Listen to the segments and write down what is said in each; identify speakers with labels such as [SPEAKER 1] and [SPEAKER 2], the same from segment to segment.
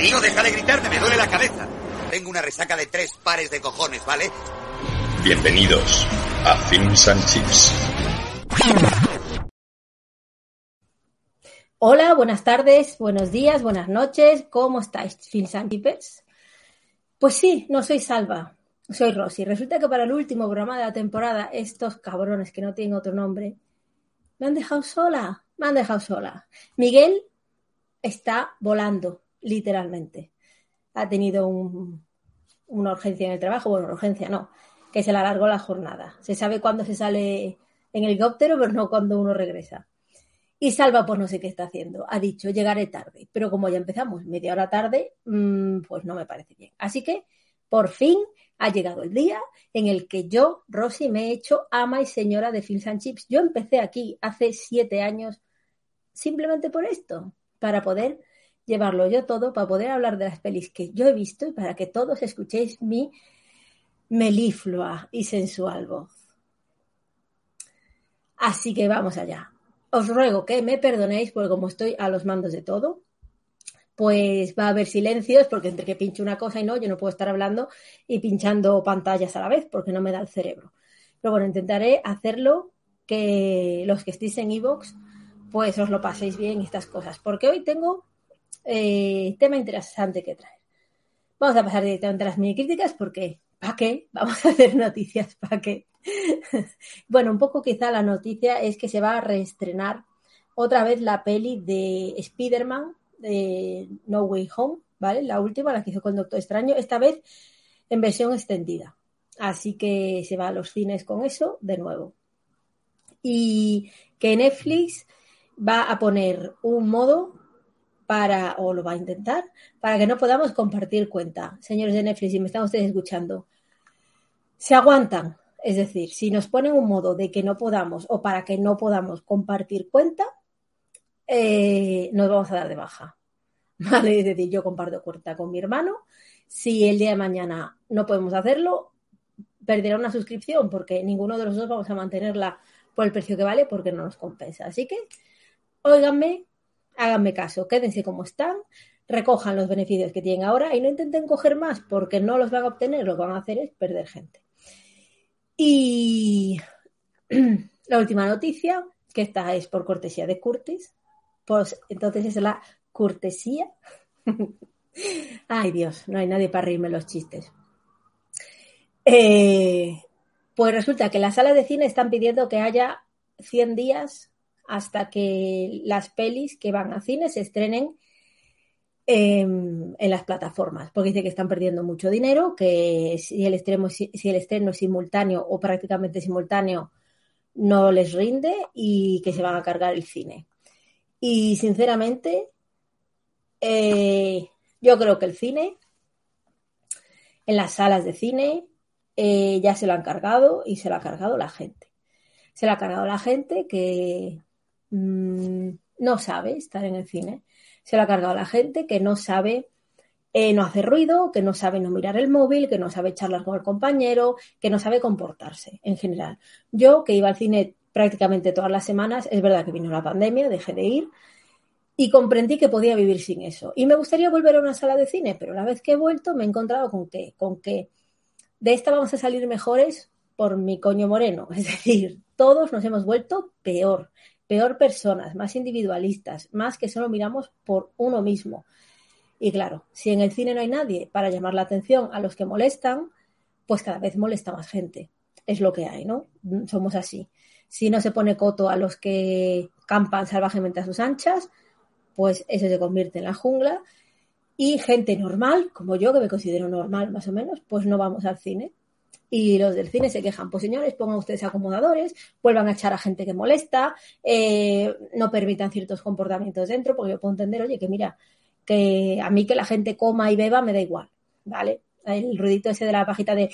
[SPEAKER 1] Tío, deja de gritarme, me duele la cabeza. Tengo una resaca de tres pares de cojones, ¿vale?
[SPEAKER 2] Bienvenidos a Films and Chips.
[SPEAKER 3] Hola, buenas tardes, buenos días, buenas noches. ¿Cómo estáis, Films and Chippers? Pues sí, no soy Salva, soy Rosy. Resulta que para el último programa de la temporada, estos cabrones que no tienen otro nombre, me han dejado sola, me han dejado sola. Miguel está volando, literalmente. Ha tenido un- una urgencia en el trabajo, bueno, urgencia no, que se le alargó la jornada. Se sabe cuándo se sale en helicóptero, pero no cuando uno regresa. Y Salva, pues no sé qué está haciendo. Ha dicho, llegaré tarde. Pero como ya empezamos media hora tarde, mm, pues no me parece bien. Así que, por fin, ha llegado el día en el que yo, Rosy, me he hecho ama y señora de Films and Chips. Yo empecé aquí hace siete años simplemente por esto, para poder llevarlo yo todo, para poder hablar de las pelis que yo he visto y para que todos escuchéis mi meliflua y sensual voz. Así que vamos allá. Os ruego que me perdonéis porque como estoy a los mandos de todo, pues va a haber silencios porque entre que pincho una cosa y no, yo no puedo estar hablando y pinchando pantallas a la vez porque no me da el cerebro. Pero bueno, intentaré hacerlo que los que estéis en iVoox pues os lo paséis bien estas cosas. Porque hoy tengo eh, tema interesante que traer. Vamos a pasar directamente a las mini críticas porque ¿para qué? Vamos a hacer noticias, ¿para qué? bueno, un poco quizá la noticia es que se va a reestrenar otra vez la peli de Spider-Man de No Way Home, ¿vale? La última, la que hizo con Doctor Extraño, esta vez en versión extendida. Así que se va a los cines con eso de nuevo. Y que Netflix va a poner un modo para, o lo va a intentar, para que no podamos compartir cuenta. Señores de Netflix, si me están ustedes escuchando, se aguantan. Es decir, si nos ponen un modo de que no podamos o para que no podamos compartir cuenta, eh, nos vamos a dar de baja. ¿Vale? Es decir, yo comparto cuenta con mi hermano. Si el día de mañana no podemos hacerlo, perderá una suscripción porque ninguno de los dos vamos a mantenerla por el precio que vale porque no nos compensa. Así que, óiganme, háganme caso, quédense como están, recojan los beneficios que tienen ahora y no intenten coger más porque no los van a obtener, lo que van a hacer es perder gente. Y la última noticia, que esta es por cortesía de Curtis, pues entonces es la cortesía. Ay Dios, no hay nadie para reírme los chistes. Eh, pues resulta que las salas de cine están pidiendo que haya 100 días hasta que las pelis que van a cine se estrenen en, en las plataformas, porque dice que están perdiendo mucho dinero, que si el, estreno, si el estreno es simultáneo o prácticamente simultáneo no les rinde y que se van a cargar el cine. Y sinceramente, eh, yo creo que el cine, en las salas de cine, eh, ya se lo han cargado y se lo ha cargado la gente. Se lo ha cargado la gente que mmm, no sabe estar en el cine. Se lo ha cargado la gente que no sabe eh, no hacer ruido, que no sabe no mirar el móvil, que no sabe charlar con el compañero, que no sabe comportarse en general. Yo, que iba al cine prácticamente todas las semanas, es verdad que vino la pandemia, dejé de ir y comprendí que podía vivir sin eso. Y me gustaría volver a una sala de cine, pero la vez que he vuelto me he encontrado con que, con que de esta vamos a salir mejores por mi coño moreno. Es decir, todos nos hemos vuelto peor, peor personas, más individualistas, más que solo miramos por uno mismo. Y claro, si en el cine no hay nadie para llamar la atención a los que molestan, pues cada vez molesta más gente. Es lo que hay, ¿no? Somos así. Si no se pone coto a los que campan salvajemente a sus anchas, pues eso se convierte en la jungla. Y gente normal, como yo, que me considero normal más o menos, pues no vamos al cine. Y los del cine se quejan, pues señores, pongan ustedes acomodadores, vuelvan a echar a gente que molesta, eh, no permitan ciertos comportamientos dentro, porque yo puedo entender, oye, que mira, que a mí que la gente coma y beba me da igual, ¿vale? El ruidito ese de la pajita de...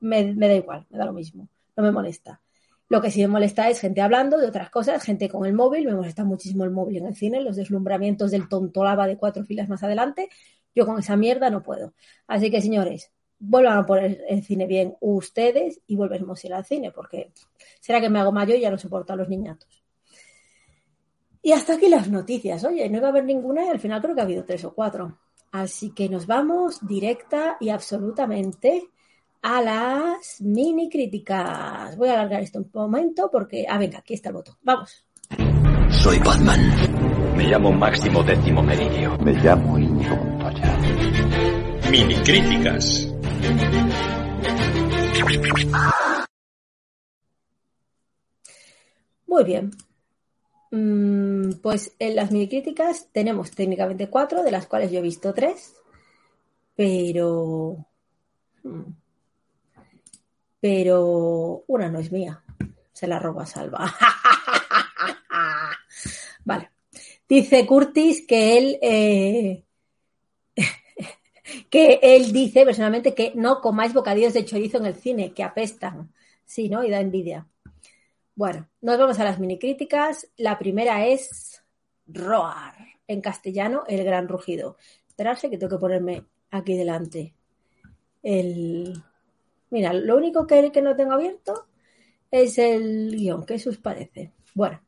[SPEAKER 3] me, me da igual, me da lo mismo, no me molesta. Lo que sí me molesta es gente hablando de otras cosas, gente con el móvil, me molesta muchísimo el móvil en el cine, los deslumbramientos del tontolaba de cuatro filas más adelante, yo con esa mierda no puedo. Así que señores, vuelvan a poner el cine bien ustedes y volveremos a ir al cine, porque será que me hago mayor y ya no soporto a los niñatos. Y hasta aquí las noticias. Oye, no iba a haber ninguna y al final creo que ha habido tres o cuatro. Así que nos vamos directa y absolutamente a las mini críticas. Voy a alargar esto un momento porque. Ah, venga, aquí está el botón. Vamos.
[SPEAKER 4] Soy Batman.
[SPEAKER 5] Me llamo Máximo Décimo Meridio.
[SPEAKER 6] Me llamo Íñigo Montoya.
[SPEAKER 2] Mini críticas.
[SPEAKER 3] Muy bien. Mm, pues en las mini críticas tenemos técnicamente cuatro, de las cuales yo he visto tres, pero. mm, Pero una no es mía. Se la robo a Salva. Vale. Dice Curtis que él. eh, que él dice personalmente que no comáis bocadillos de chorizo en el cine, que apestan. Sí, ¿no? Y da envidia. Bueno, nos vamos a las mini críticas. La primera es Roar, en castellano, el gran rugido. Esperarse que tengo que ponerme aquí delante. El... Mira, lo único que, que no tengo abierto es el guion. ¿Qué os parece? Bueno.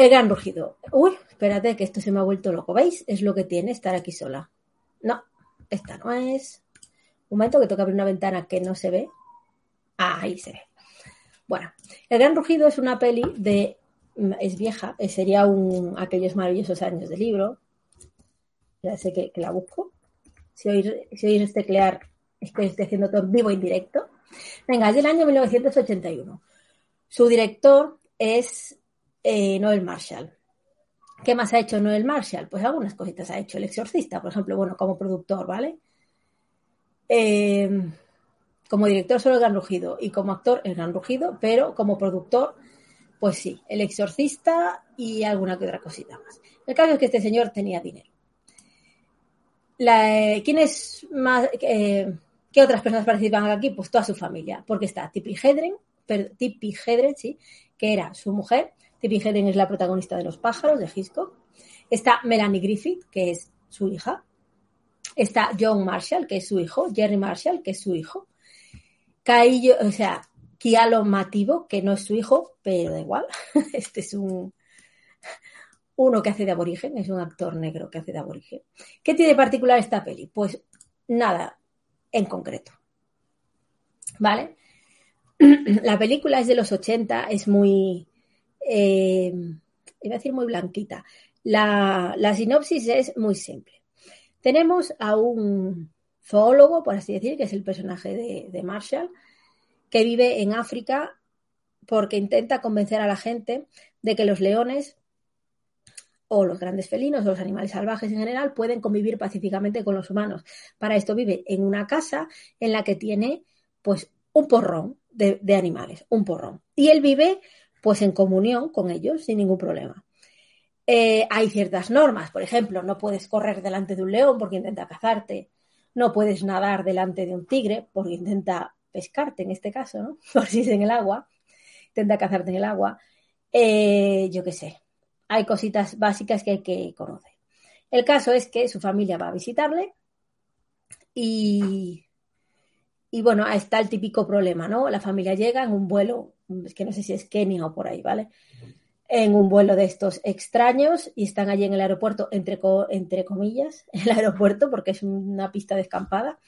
[SPEAKER 3] El gran rugido. Uy, espérate que esto se me ha vuelto loco. ¿Veis? Es lo que tiene estar aquí sola. No, esta no es. Un momento que que abrir una ventana que no se ve. Ah, ahí se ve. Bueno, El Gran Rugido es una peli de. Es vieja, eh, sería un aquellos maravillosos años de libro. Ya sé que, la busco. Si oís, si oís teclear, es que estoy haciendo todo en vivo e indirecto. Venga, es del año 1981. Su director es eh, Noel Marshall. ¿Qué más ha hecho Noel Marshall? Pues algunas cositas ha hecho. El Exorcista, por ejemplo, bueno, como productor, ¿vale? Eh, como director solo el Gran Rugido y como actor el Gran Rugido, pero como productor, pues sí, el Exorcista y alguna que otra cosita más. El caso es que este señor tenía dinero. La, ¿Quién es más? eh, ¿Qué otras personas participan aquí? Pues toda su familia, porque está Tippi Hedren, per- Tippi Hedren, sí, que era su mujer. Tippi Hedren es la protagonista de Los pájaros, de Hitchcock. Está Melanie Griffith, que es su hija. Está John Marshall, que es su hijo. Jerry Marshall, que es su hijo. Caillo, o sea, Kialo Mativo, que no es su hijo, pero da igual. Este es un uno que hace de aborigen, es un actor negro que hace de aborigen. ¿Qué tiene particular esta peli? Pues nada en concreto. ¿Vale? La película es de los 80, es muy, eh, iba a decir muy blanquita. La, la sinopsis es muy simple. Tenemos a un zoólogo, por así decir, que es el personaje de, de Marshall, que vive en África porque intenta convencer a la gente de que los leones o los grandes felinos o los animales salvajes en general pueden convivir pacíficamente con los humanos. Para esto vive en una casa en la que tiene pues un porrón de, de animales, un porrón. Y él vive pues en comunión con ellos sin ningún problema. Eh, hay ciertas normas, por ejemplo, no puedes correr delante de un león porque intenta cazarte, no puedes nadar delante de un tigre porque intenta pescarte en este caso, ¿no? Por si es en el agua, intenta cazarte en el agua. Eh, yo qué sé, hay cositas básicas que hay que conocer. El caso es que su familia va a visitarle y, y bueno, está el típico problema, ¿no? La familia llega en un vuelo, es que no sé si es Kenia o por ahí, ¿vale? En un vuelo de estos extraños y están allí en el aeropuerto, entre, entre comillas, el aeropuerto, porque es una pista descampada,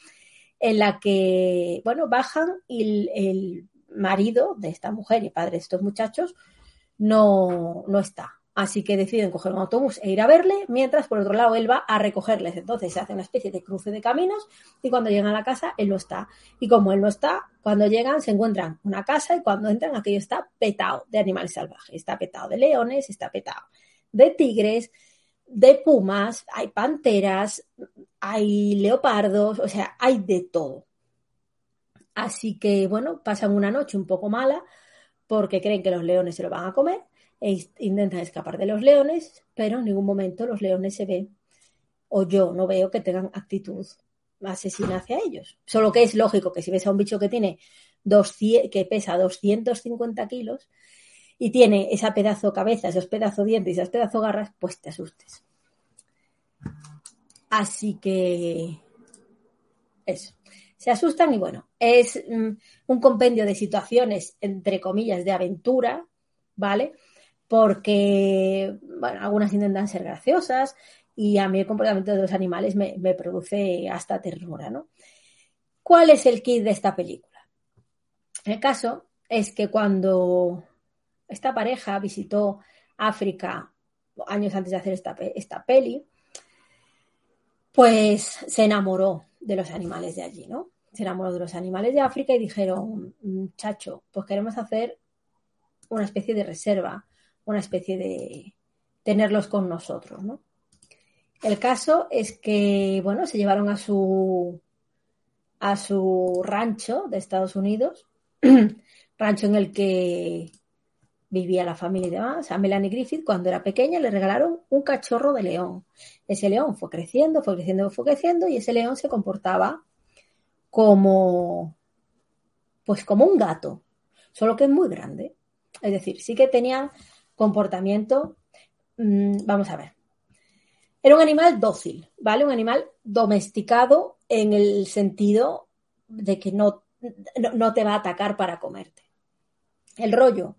[SPEAKER 3] en la que, bueno, bajan y el, el marido de esta mujer y padre de estos muchachos no, no está. Así que deciden coger un autobús e ir a verle, mientras por otro lado él va a recogerles. Entonces se hace una especie de cruce de caminos y cuando llegan a la casa él no está. Y como él no está, cuando llegan se encuentran una casa y cuando entran aquello está petado de animales salvajes. Está petado de leones, está petado de tigres, de pumas, hay panteras, hay leopardos, o sea, hay de todo. Así que, bueno, pasan una noche un poco mala porque creen que los leones se lo van a comer e intentan escapar de los leones, pero en ningún momento los leones se ven, o yo no veo que tengan actitud asesina hacia ellos. Solo que es lógico que si ves a un bicho que tiene 200, que pesa 250 kilos y tiene esa pedazo cabeza, esos pedazos dientes y esas pedazo garras, pues te asustes. Así que eso. Se asustan y bueno, es mm, un compendio de situaciones, entre comillas, de aventura, ¿vale? Porque, algunas intentan ser graciosas y a mí el comportamiento de los animales me, produce hasta ternura. ¿Cuál es el kit de esta película? El caso es que cuando esta pareja visitó África años antes de hacer esta, esta peli, pues se enamoró de los animales de allí, ¿no? Se enamoró de los animales de África y dijeron, chacho, pues queremos hacer una especie de reserva, una especie de tenerlos con nosotros, ¿no? El caso es que, bueno, se llevaron a su a su rancho de Estados Unidos, rancho en el que vivía la familia y demás. A Melanie Griffith, cuando era pequeña, le regalaron un cachorro de león. Ese león fue creciendo, fue creciendo, fue creciendo, y ese león se comportaba como, pues como un gato, solo que es muy grande. Es decir, sí que tenía comportamiento, mmm, vamos a ver. Era un animal dócil, ¿vale? Un animal domesticado en el sentido de que no, no, no te va a atacar para comerte. El rollo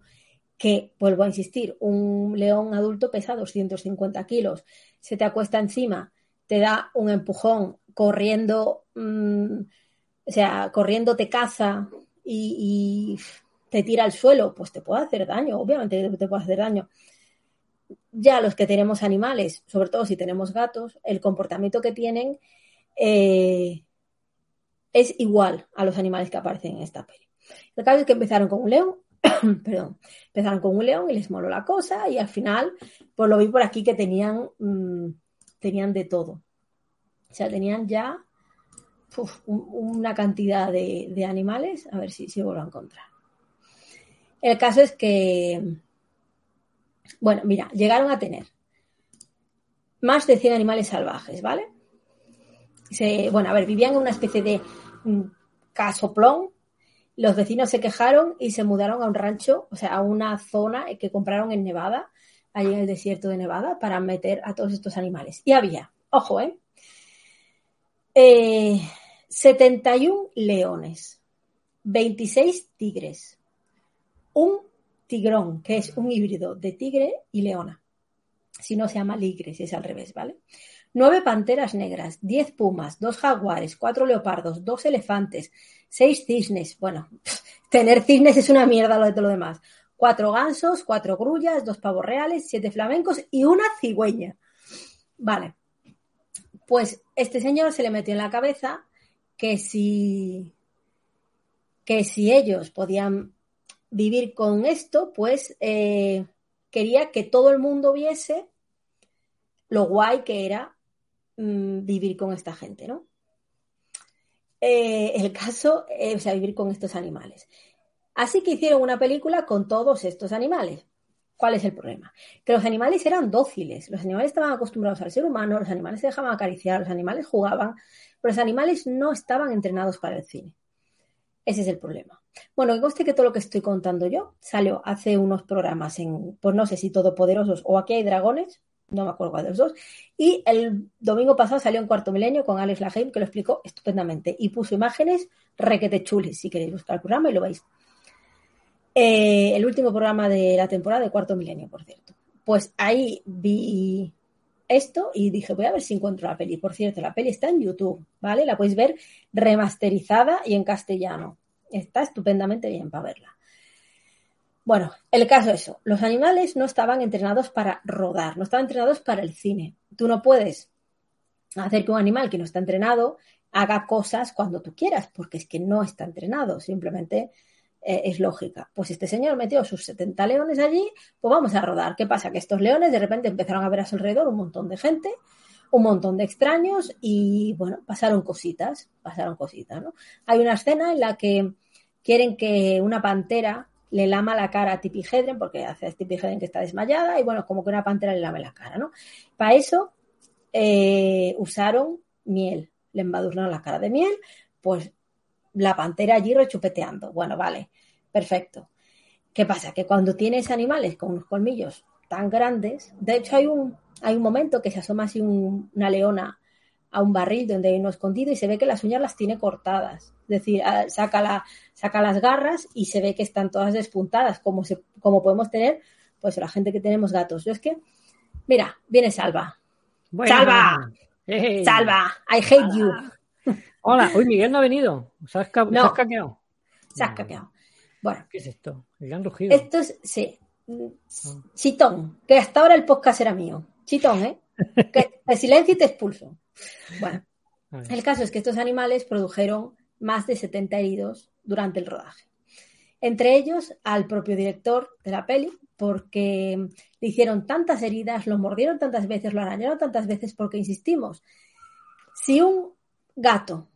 [SPEAKER 3] que, vuelvo a insistir, un león adulto pesa 250 kilos, se te acuesta encima, te da un empujón, corriendo, mmm, o sea, corriendo te caza y, te tira al suelo, pues te puede hacer daño, obviamente te puede hacer daño. Ya los que tenemos animales, sobre todo si tenemos gatos, el comportamiento que tienen eh, es igual a los animales que aparecen en esta peli. El caso es que empezaron con un león, perdón, empezaron con un león y les moló la cosa y al final, pues lo vi por aquí que tenían, mmm, tenían de todo. O sea, tenían ya una cantidad de, de, animales, a ver si, si vuelvo a encontrar. El caso es que, bueno, mira, llegaron a tener más de 100 animales salvajes, ¿vale? Se, bueno, a ver, vivían en una especie de casoplón. Los vecinos se quejaron y se mudaron a un rancho, o sea, a una zona que compraron en Nevada, allí en el desierto de Nevada, para meter a todos estos animales. Y había, ojo, ¿eh? eh 71 leones, 26 tigres, un tigrón, que es un híbrido de tigre y leona. Si no se llama ligre, si es al revés, ¿vale? Nueve panteras negras, diez pumas, dos jaguares, cuatro leopardos, dos elefantes, seis cisnes. Bueno, tener cisnes es una mierda lo de todo lo demás. Cuatro gansos, cuatro grullas, dos pavos reales, siete flamencos y una cigüeña. Vale. Pues este señor se le metió en la cabeza que si que si ellos podían vivir con esto, pues eh, quería que todo el mundo viese lo guay que era mmm, vivir con esta gente, ¿no? Eh, el caso, eh, o sea, vivir con estos animales. Así que hicieron una película con todos estos animales. ¿Cuál es el problema? Que los animales eran dóciles, los animales estaban acostumbrados al ser humano, los animales se dejaban acariciar, los animales jugaban, pero los animales no estaban entrenados para el cine. Ese es el problema. Bueno, que conste que todo lo que estoy contando yo salió hace unos programas en, pues no sé si Todopoderosos o Aquí hay dragones, no me acuerdo cuál de los dos, y el domingo pasado salió en Cuarto Milenio con Alex Laheim, que lo explicó estupendamente, y puso imágenes requete chulis, si queréis buscar el programa y lo veis. Eh, el último programa de la temporada de Cuarto Milenio, por cierto. Pues ahí vi esto y dije, voy a ver si encuentro la peli. Por cierto, la peli está en YouTube, ¿vale? La podéis ver remasterizada y en castellano. Está estupendamente bien para verla. Bueno, el caso es eso. Los animales no estaban entrenados para rodar, no estaban entrenados para el cine. Tú no puedes hacer que un animal que no está entrenado haga cosas cuando tú quieras, porque es que no está entrenado, simplemente eh, es lógica. Pues este señor metió sus 70 leones allí, pues vamos a rodar. ¿Qué pasa? Que estos leones de repente empezaron a ver a su alrededor un montón de gente, un montón de extraños y bueno, pasaron cositas, pasaron cositas, ¿no? Hay una escena en la que quieren que una pantera le lama la cara a Tipi Hedren, porque hace a Tipi Hedren que está desmayada, y bueno, como que una pantera le lame la cara, ¿no? Para eso eh, usaron miel, le embadurnaron la cara de miel, pues la pantera allí rechupeteando. Bueno, vale, perfecto. ¿Qué pasa? Que cuando tienes animales con unos colmillos tan grandes, de hecho hay un, hay un momento que se asoma así un, una leona a un barril donde hay uno escondido y se ve que las uñas las tiene cortadas. Es decir, saca, la, saca las garras y se ve que están todas despuntadas, como, se, como podemos tener Pues la gente que tenemos gatos. Yo es que, mira, viene Salva. ¡Salva! ¡Salva! I hate you.
[SPEAKER 7] Hola, hoy Miguel no ha venido. ¿Se has, ca-
[SPEAKER 3] No.
[SPEAKER 7] has caqueado?
[SPEAKER 3] Se has caqueado. Bueno,
[SPEAKER 7] ¿Qué es esto? El gran rugido.
[SPEAKER 3] esto es, sí. Chitón, que hasta ahora el podcast era mío. Chitón, ¿eh? Que te silencio y te expulso. Bueno. El caso es que estos animales produjeron más de 70 heridos durante el rodaje. Entre ellos al propio director de la peli, porque le hicieron tantas heridas, lo mordieron tantas veces, lo arañaron tantas veces, porque insistimos, si un gato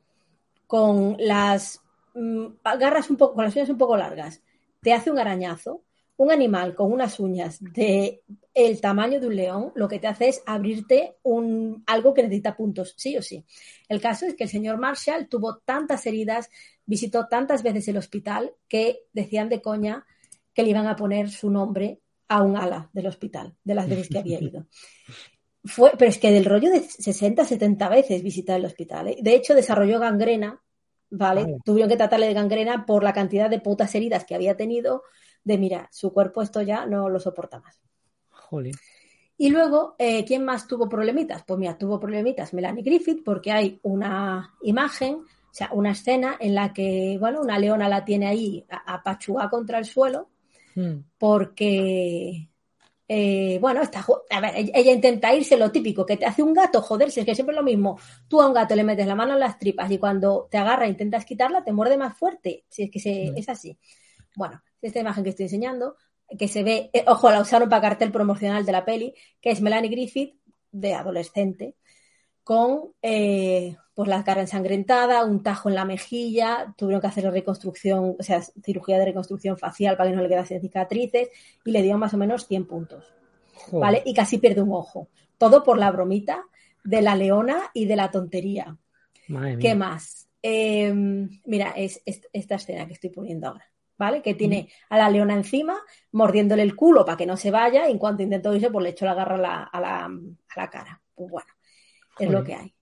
[SPEAKER 3] con las mm, garras un poco, con las uñas un poco largas, te hace un arañazo, un animal con unas uñas de el tamaño de un león, lo que te hace es abrirte un, algo que necesita puntos, sí o sí. El caso es que el señor Marshall tuvo tantas heridas, visitó tantas veces el hospital que decían de coña que le iban a poner su nombre a un ala del hospital, de las veces que había ido. Fue, pero es que del rollo de 60, 70 veces visitar el hospital. ¿eh? De hecho, desarrolló gangrena, ¿vale?
[SPEAKER 7] Vale.
[SPEAKER 3] Tuvieron que tratarle de gangrena por la cantidad de putas heridas que había tenido, de mira, su cuerpo esto ya no lo soporta más.
[SPEAKER 7] Jolín.
[SPEAKER 3] Y luego, eh, ¿quién más tuvo problemitas? Pues mira, tuvo problemitas Melanie Griffith porque hay una imagen, o sea, una escena en la que, bueno, una leona la tiene ahí a- apachugada contra el suelo
[SPEAKER 7] Mm.
[SPEAKER 3] porque, eh, bueno, está, a ver, ella, intenta irse, lo típico, que te hace un gato, joderse, es que siempre es lo mismo. Tú a un gato le metes la mano en las tripas y cuando te agarra e intentas quitarla, te muerde más fuerte, si es que se-
[SPEAKER 7] Mm.
[SPEAKER 3] es así. Bueno, esta imagen que estoy enseñando, que se ve, eh, ojo, la usaron para cartel promocional de la peli, que es Melanie Griffith, de adolescente, con eh, pues la cara ensangrentada, un tajo en la mejilla, tuvieron que hacer reconstrucción, o sea, cirugía de reconstrucción facial para que no le quedasen cicatrices y le dio más o menos 100 puntos,
[SPEAKER 7] Joder.
[SPEAKER 3] ¿vale? Y casi pierde un ojo. Todo por la bromita de la leona y de la tontería.
[SPEAKER 7] Madre mía.
[SPEAKER 3] ¿Qué más? Eh, mira, es, es esta escena que estoy poniendo ahora, ¿vale? Que tiene a la leona encima, mordiéndole el culo para que no se vaya, y en cuanto intentó irse, pues le echó la garra a la, a la, a la cara. Pues bueno, es lo que hay.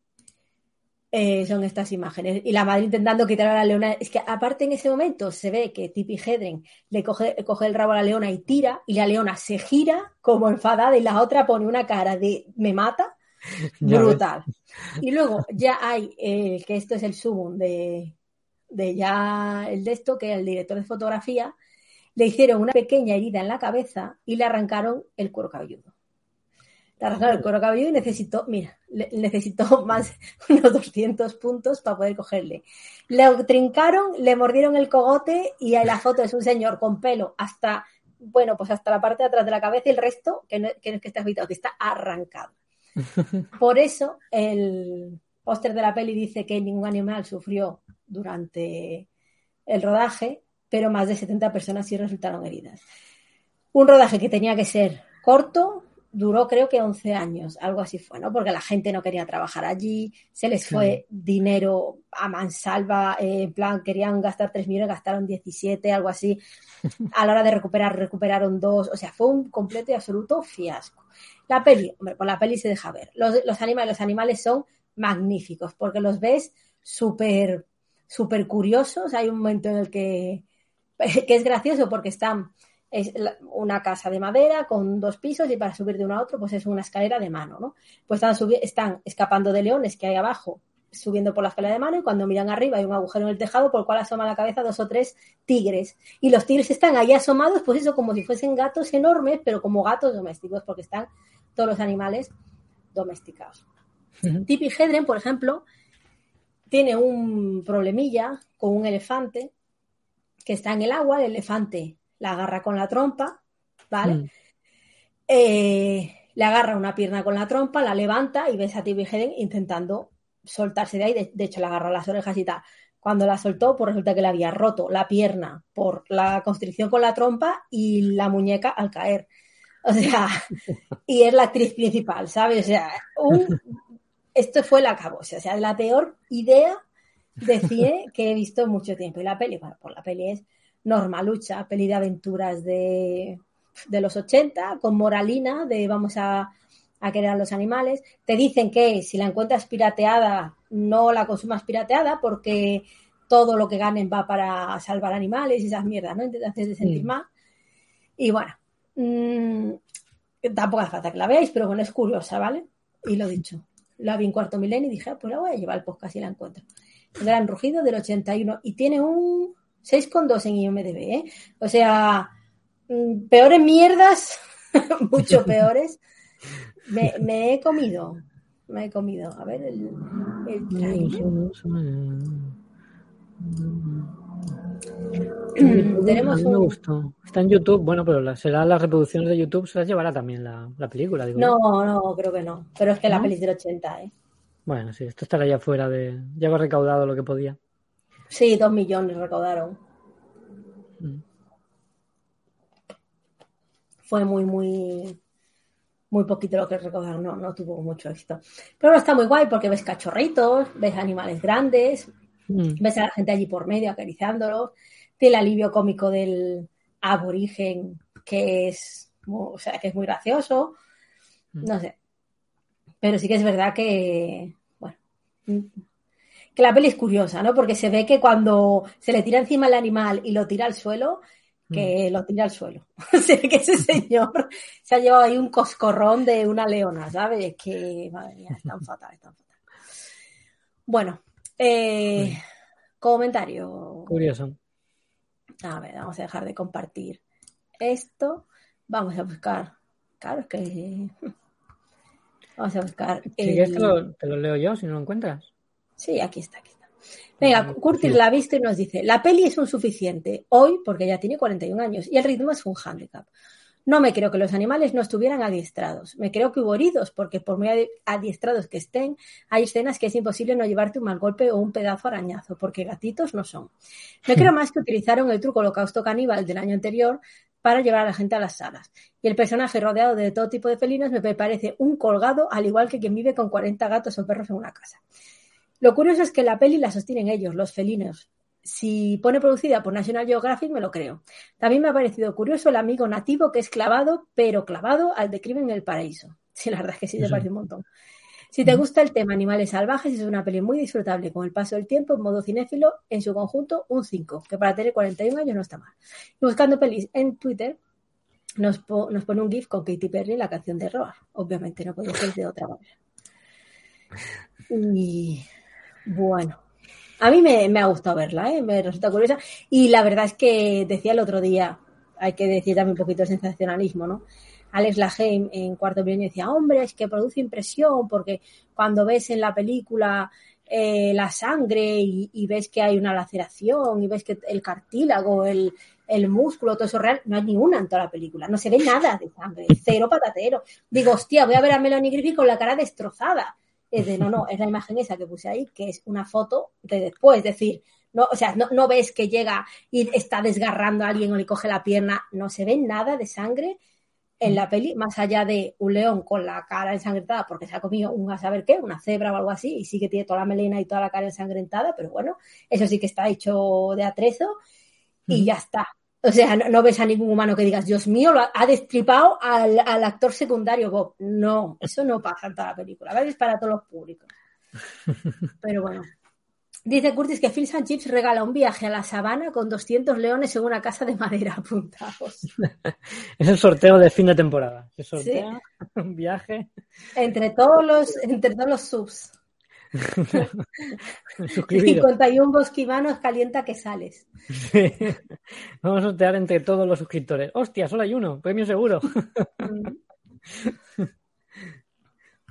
[SPEAKER 3] Eh, son estas imágenes. Y la madre intentando quitar a la leona. Es que aparte en ese momento se ve que Tippi Hedren le coge, coge el rabo a la leona y tira, y la leona se gira como enfadada, y la otra pone una cara de me mata,
[SPEAKER 7] Ya ves.
[SPEAKER 3] brutal. Y luego ya hay, eh, que esto es el sumum de, de ya el de esto, que el director de fotografía, le hicieron una pequeña herida en la cabeza y le arrancaron el cuero cabelludo. Le arrancaron el cuero cabelludo y necesitó, mira, necesitó más unos 200 puntos para poder cogerle. Le trincaron, le mordieron el cogote y ahí la foto es un señor con pelo hasta, bueno, pues hasta la parte de atrás de la cabeza y el resto, que no, que no es que está afeitado, que está arrancado. Por eso el póster de la peli dice que ningún animal sufrió durante el rodaje, pero más de 70 personas sí resultaron heridas. Un rodaje que tenía que ser corto, duró creo que 11 años, algo así fue, ¿no? Porque la gente no quería trabajar allí, se les fue dinero a mansalva, eh, en plan, querían gastar 3 millones, gastaron 17, algo así. A la hora de recuperar, recuperaron dos, o sea, fue un completo y absoluto fiasco. La peli, hombre, por la peli se deja ver. Los, los, animales, los animales son magníficos porque los ves súper súper curiosos. Hay un momento en el que, que es gracioso porque están es una casa de madera con dos pisos y para subir de uno a otro pues es una escalera de mano, ¿no? Pues están, están escapando de leones que hay abajo subiendo por la escalera de mano y cuando miran arriba hay un agujero en el tejado por el cual asoma la cabeza dos o tres tigres. Y los tigres están ahí asomados, pues eso, como si fuesen gatos enormes, pero como gatos domésticos, porque están todos los animales domesticados. Uh -huh. Tippi Hedren, por ejemplo, tiene un problemilla con un elefante que está en el agua, el elefante la agarra con la trompa, ¿vale? Mm. Eh, le agarra una pierna con la trompa, la levanta y ves a Tippi Hedren intentando soltarse de ahí, de, de, hecho le agarra las orejas y tal. Cuando la soltó, pues resulta que le había roto la pierna por la constricción con la trompa y la muñeca al caer. O sea, y es la actriz principal, ¿sabes? O sea, un, esto fue la cabosa, o sea, la peor idea de cine que he visto mucho tiempo. Y la peli, bueno, pues la peli es normalucha, peli de aventuras de, de los 80, con moralina, de vamos a, a querer a los animales. Te dicen que si la encuentras pirateada, no la consumas pirateada porque todo lo que ganen va para salvar animales y esas mierdas, ¿no? Haces de sentir sí. más. Y bueno, mm, tampoco hace falta que la veáis, pero bueno, es curiosa, ¿vale? Y lo dicho, la vi en cuarto milenio y dije, ah, pues la voy a llevar al podcast y la encuentro. El Gran Rugido del 81 y tiene un 6,2 en IMDB, ¿eh? O sea, mm, peores mierdas, mucho peores. Me, me he comido, me he comido. A ver, el, el Tenemos
[SPEAKER 7] a mí me gustó. Está en YouTube, bueno, pero la- será las reproducciones de YouTube, se las llevará también la, la película, digo. yo.
[SPEAKER 3] No, no, creo que no. Pero es que la peli es del 80, ¿eh?
[SPEAKER 7] Bueno, sí, esto estará ya fuera de. Ya habrá recaudado lo que podía.
[SPEAKER 3] Sí, dos millones recaudaron.
[SPEAKER 7] Mm.
[SPEAKER 3] Fue muy, muy, muy poquito lo que recaudaron. No, no tuvo mucho éxito. Pero está muy guay porque ves cachorritos, ves animales grandes,
[SPEAKER 7] Mm.
[SPEAKER 3] ves a la gente allí por medio acariciándolos. Tiene el alivio cómico del aborigen, que es, o sea, que es muy gracioso.
[SPEAKER 7] Mm.
[SPEAKER 3] No sé. Pero sí que es verdad que, bueno, mm, que la peli es curiosa, ¿no? Porque se ve que cuando se le tira encima el animal y lo tira al suelo, que lo tira al suelo. ve que ese señor se ha llevado ahí un coscorrón de una leona, ¿sabes? Es que, madre mía, es tan fatal, es tan fatal. Bueno, eh, comentario.
[SPEAKER 7] Curioso.
[SPEAKER 3] A ver, vamos a dejar de compartir esto. Vamos a buscar. Claro, es que. Vamos a buscar.
[SPEAKER 7] Si
[SPEAKER 3] el-
[SPEAKER 7] quieres te lo, te lo leo yo, si no lo encuentras.
[SPEAKER 3] Sí, aquí está, aquí está. Venga, Curtis la ha visto y nos dice: La peli es un suficiente hoy porque ya tiene 41 años y el ritmo es un hándicap. No me creo que los animales no estuvieran adiestrados. Me creo que hubo heridos, porque por muy adi- adiestrados que estén, hay escenas que es imposible no llevarte un mal golpe o un pedazo arañazo, porque gatitos no son. Me creo más que utilizaron el truco holocausto caníbal del año anterior para llevar a la gente a las salas. Y el personaje rodeado de todo tipo de felinos me parece un colgado, al igual que quien vive con 40 gatos o perros en una casa. Lo curioso es que la peli la sostienen ellos, los felinos. Si pone producida por National Geographic, me lo creo. También me ha parecido curioso el amigo nativo que es clavado, pero clavado al de Crimen en el Paraíso. Sí, la verdad es que sí, te parece un montón. Si te gusta el tema Animales Salvajes, es una peli muy disfrutable con el paso del tiempo en modo cinéfilo, en su conjunto un 5, que para tener 41 años no está mal. Y buscando pelis en Twitter, nos, po- nos pone un GIF con Katy Perry y la canción de Roar. Obviamente no puede ser de otra manera. Y bueno, a mí me, ha gustado verla, ¿eh? me resulta curiosa. Y la verdad es que decía el otro día, hay que decir también un poquito de sensacionalismo, ¿no? Alex Laheim en Cuarto Milenio decía, hombre, es que produce impresión porque cuando ves en la película eh, la sangre y, ves que hay una laceración y ves que el cartílago, el, el músculo, todo eso real, no hay ni una en toda la película, no se ve nada de sangre, cero patatero. Digo, hostia, voy a ver a Melanie Griffith con la cara destrozada. Es de, no, no, es la imagen esa que puse ahí, que es una foto de después, es decir, no, o sea, no, no ves que llega y está desgarrando a alguien o le coge la pierna, no se ve nada de sangre en la peli, más allá de un león con la cara ensangrentada porque se ha comido un a saber qué, una cebra o algo así, y sí que tiene toda la melena y toda la cara ensangrentada, pero bueno, eso sí que está hecho de atrezo y ya está. O sea, no, no ves a ningún humano que digas, Dios mío, lo ha, ha destripado al, al actor secundario Bob. No, eso no pasa en toda la película, ¿vale? Es para todos los públicos. Pero bueno. Dice Curtis que Phil Chips regala un viaje a la sabana con 200 leones en una casa de madera apuntados.
[SPEAKER 7] Es el sorteo de fin de temporada. Se sortea un viaje.
[SPEAKER 3] Entre todos los, entre todos los subs.
[SPEAKER 7] Suscribido.
[SPEAKER 3] 51 bosquivanos calienta que sales.
[SPEAKER 7] Vamos a sortear entre todos los suscriptores. Hostia, solo hay uno. Premio seguro.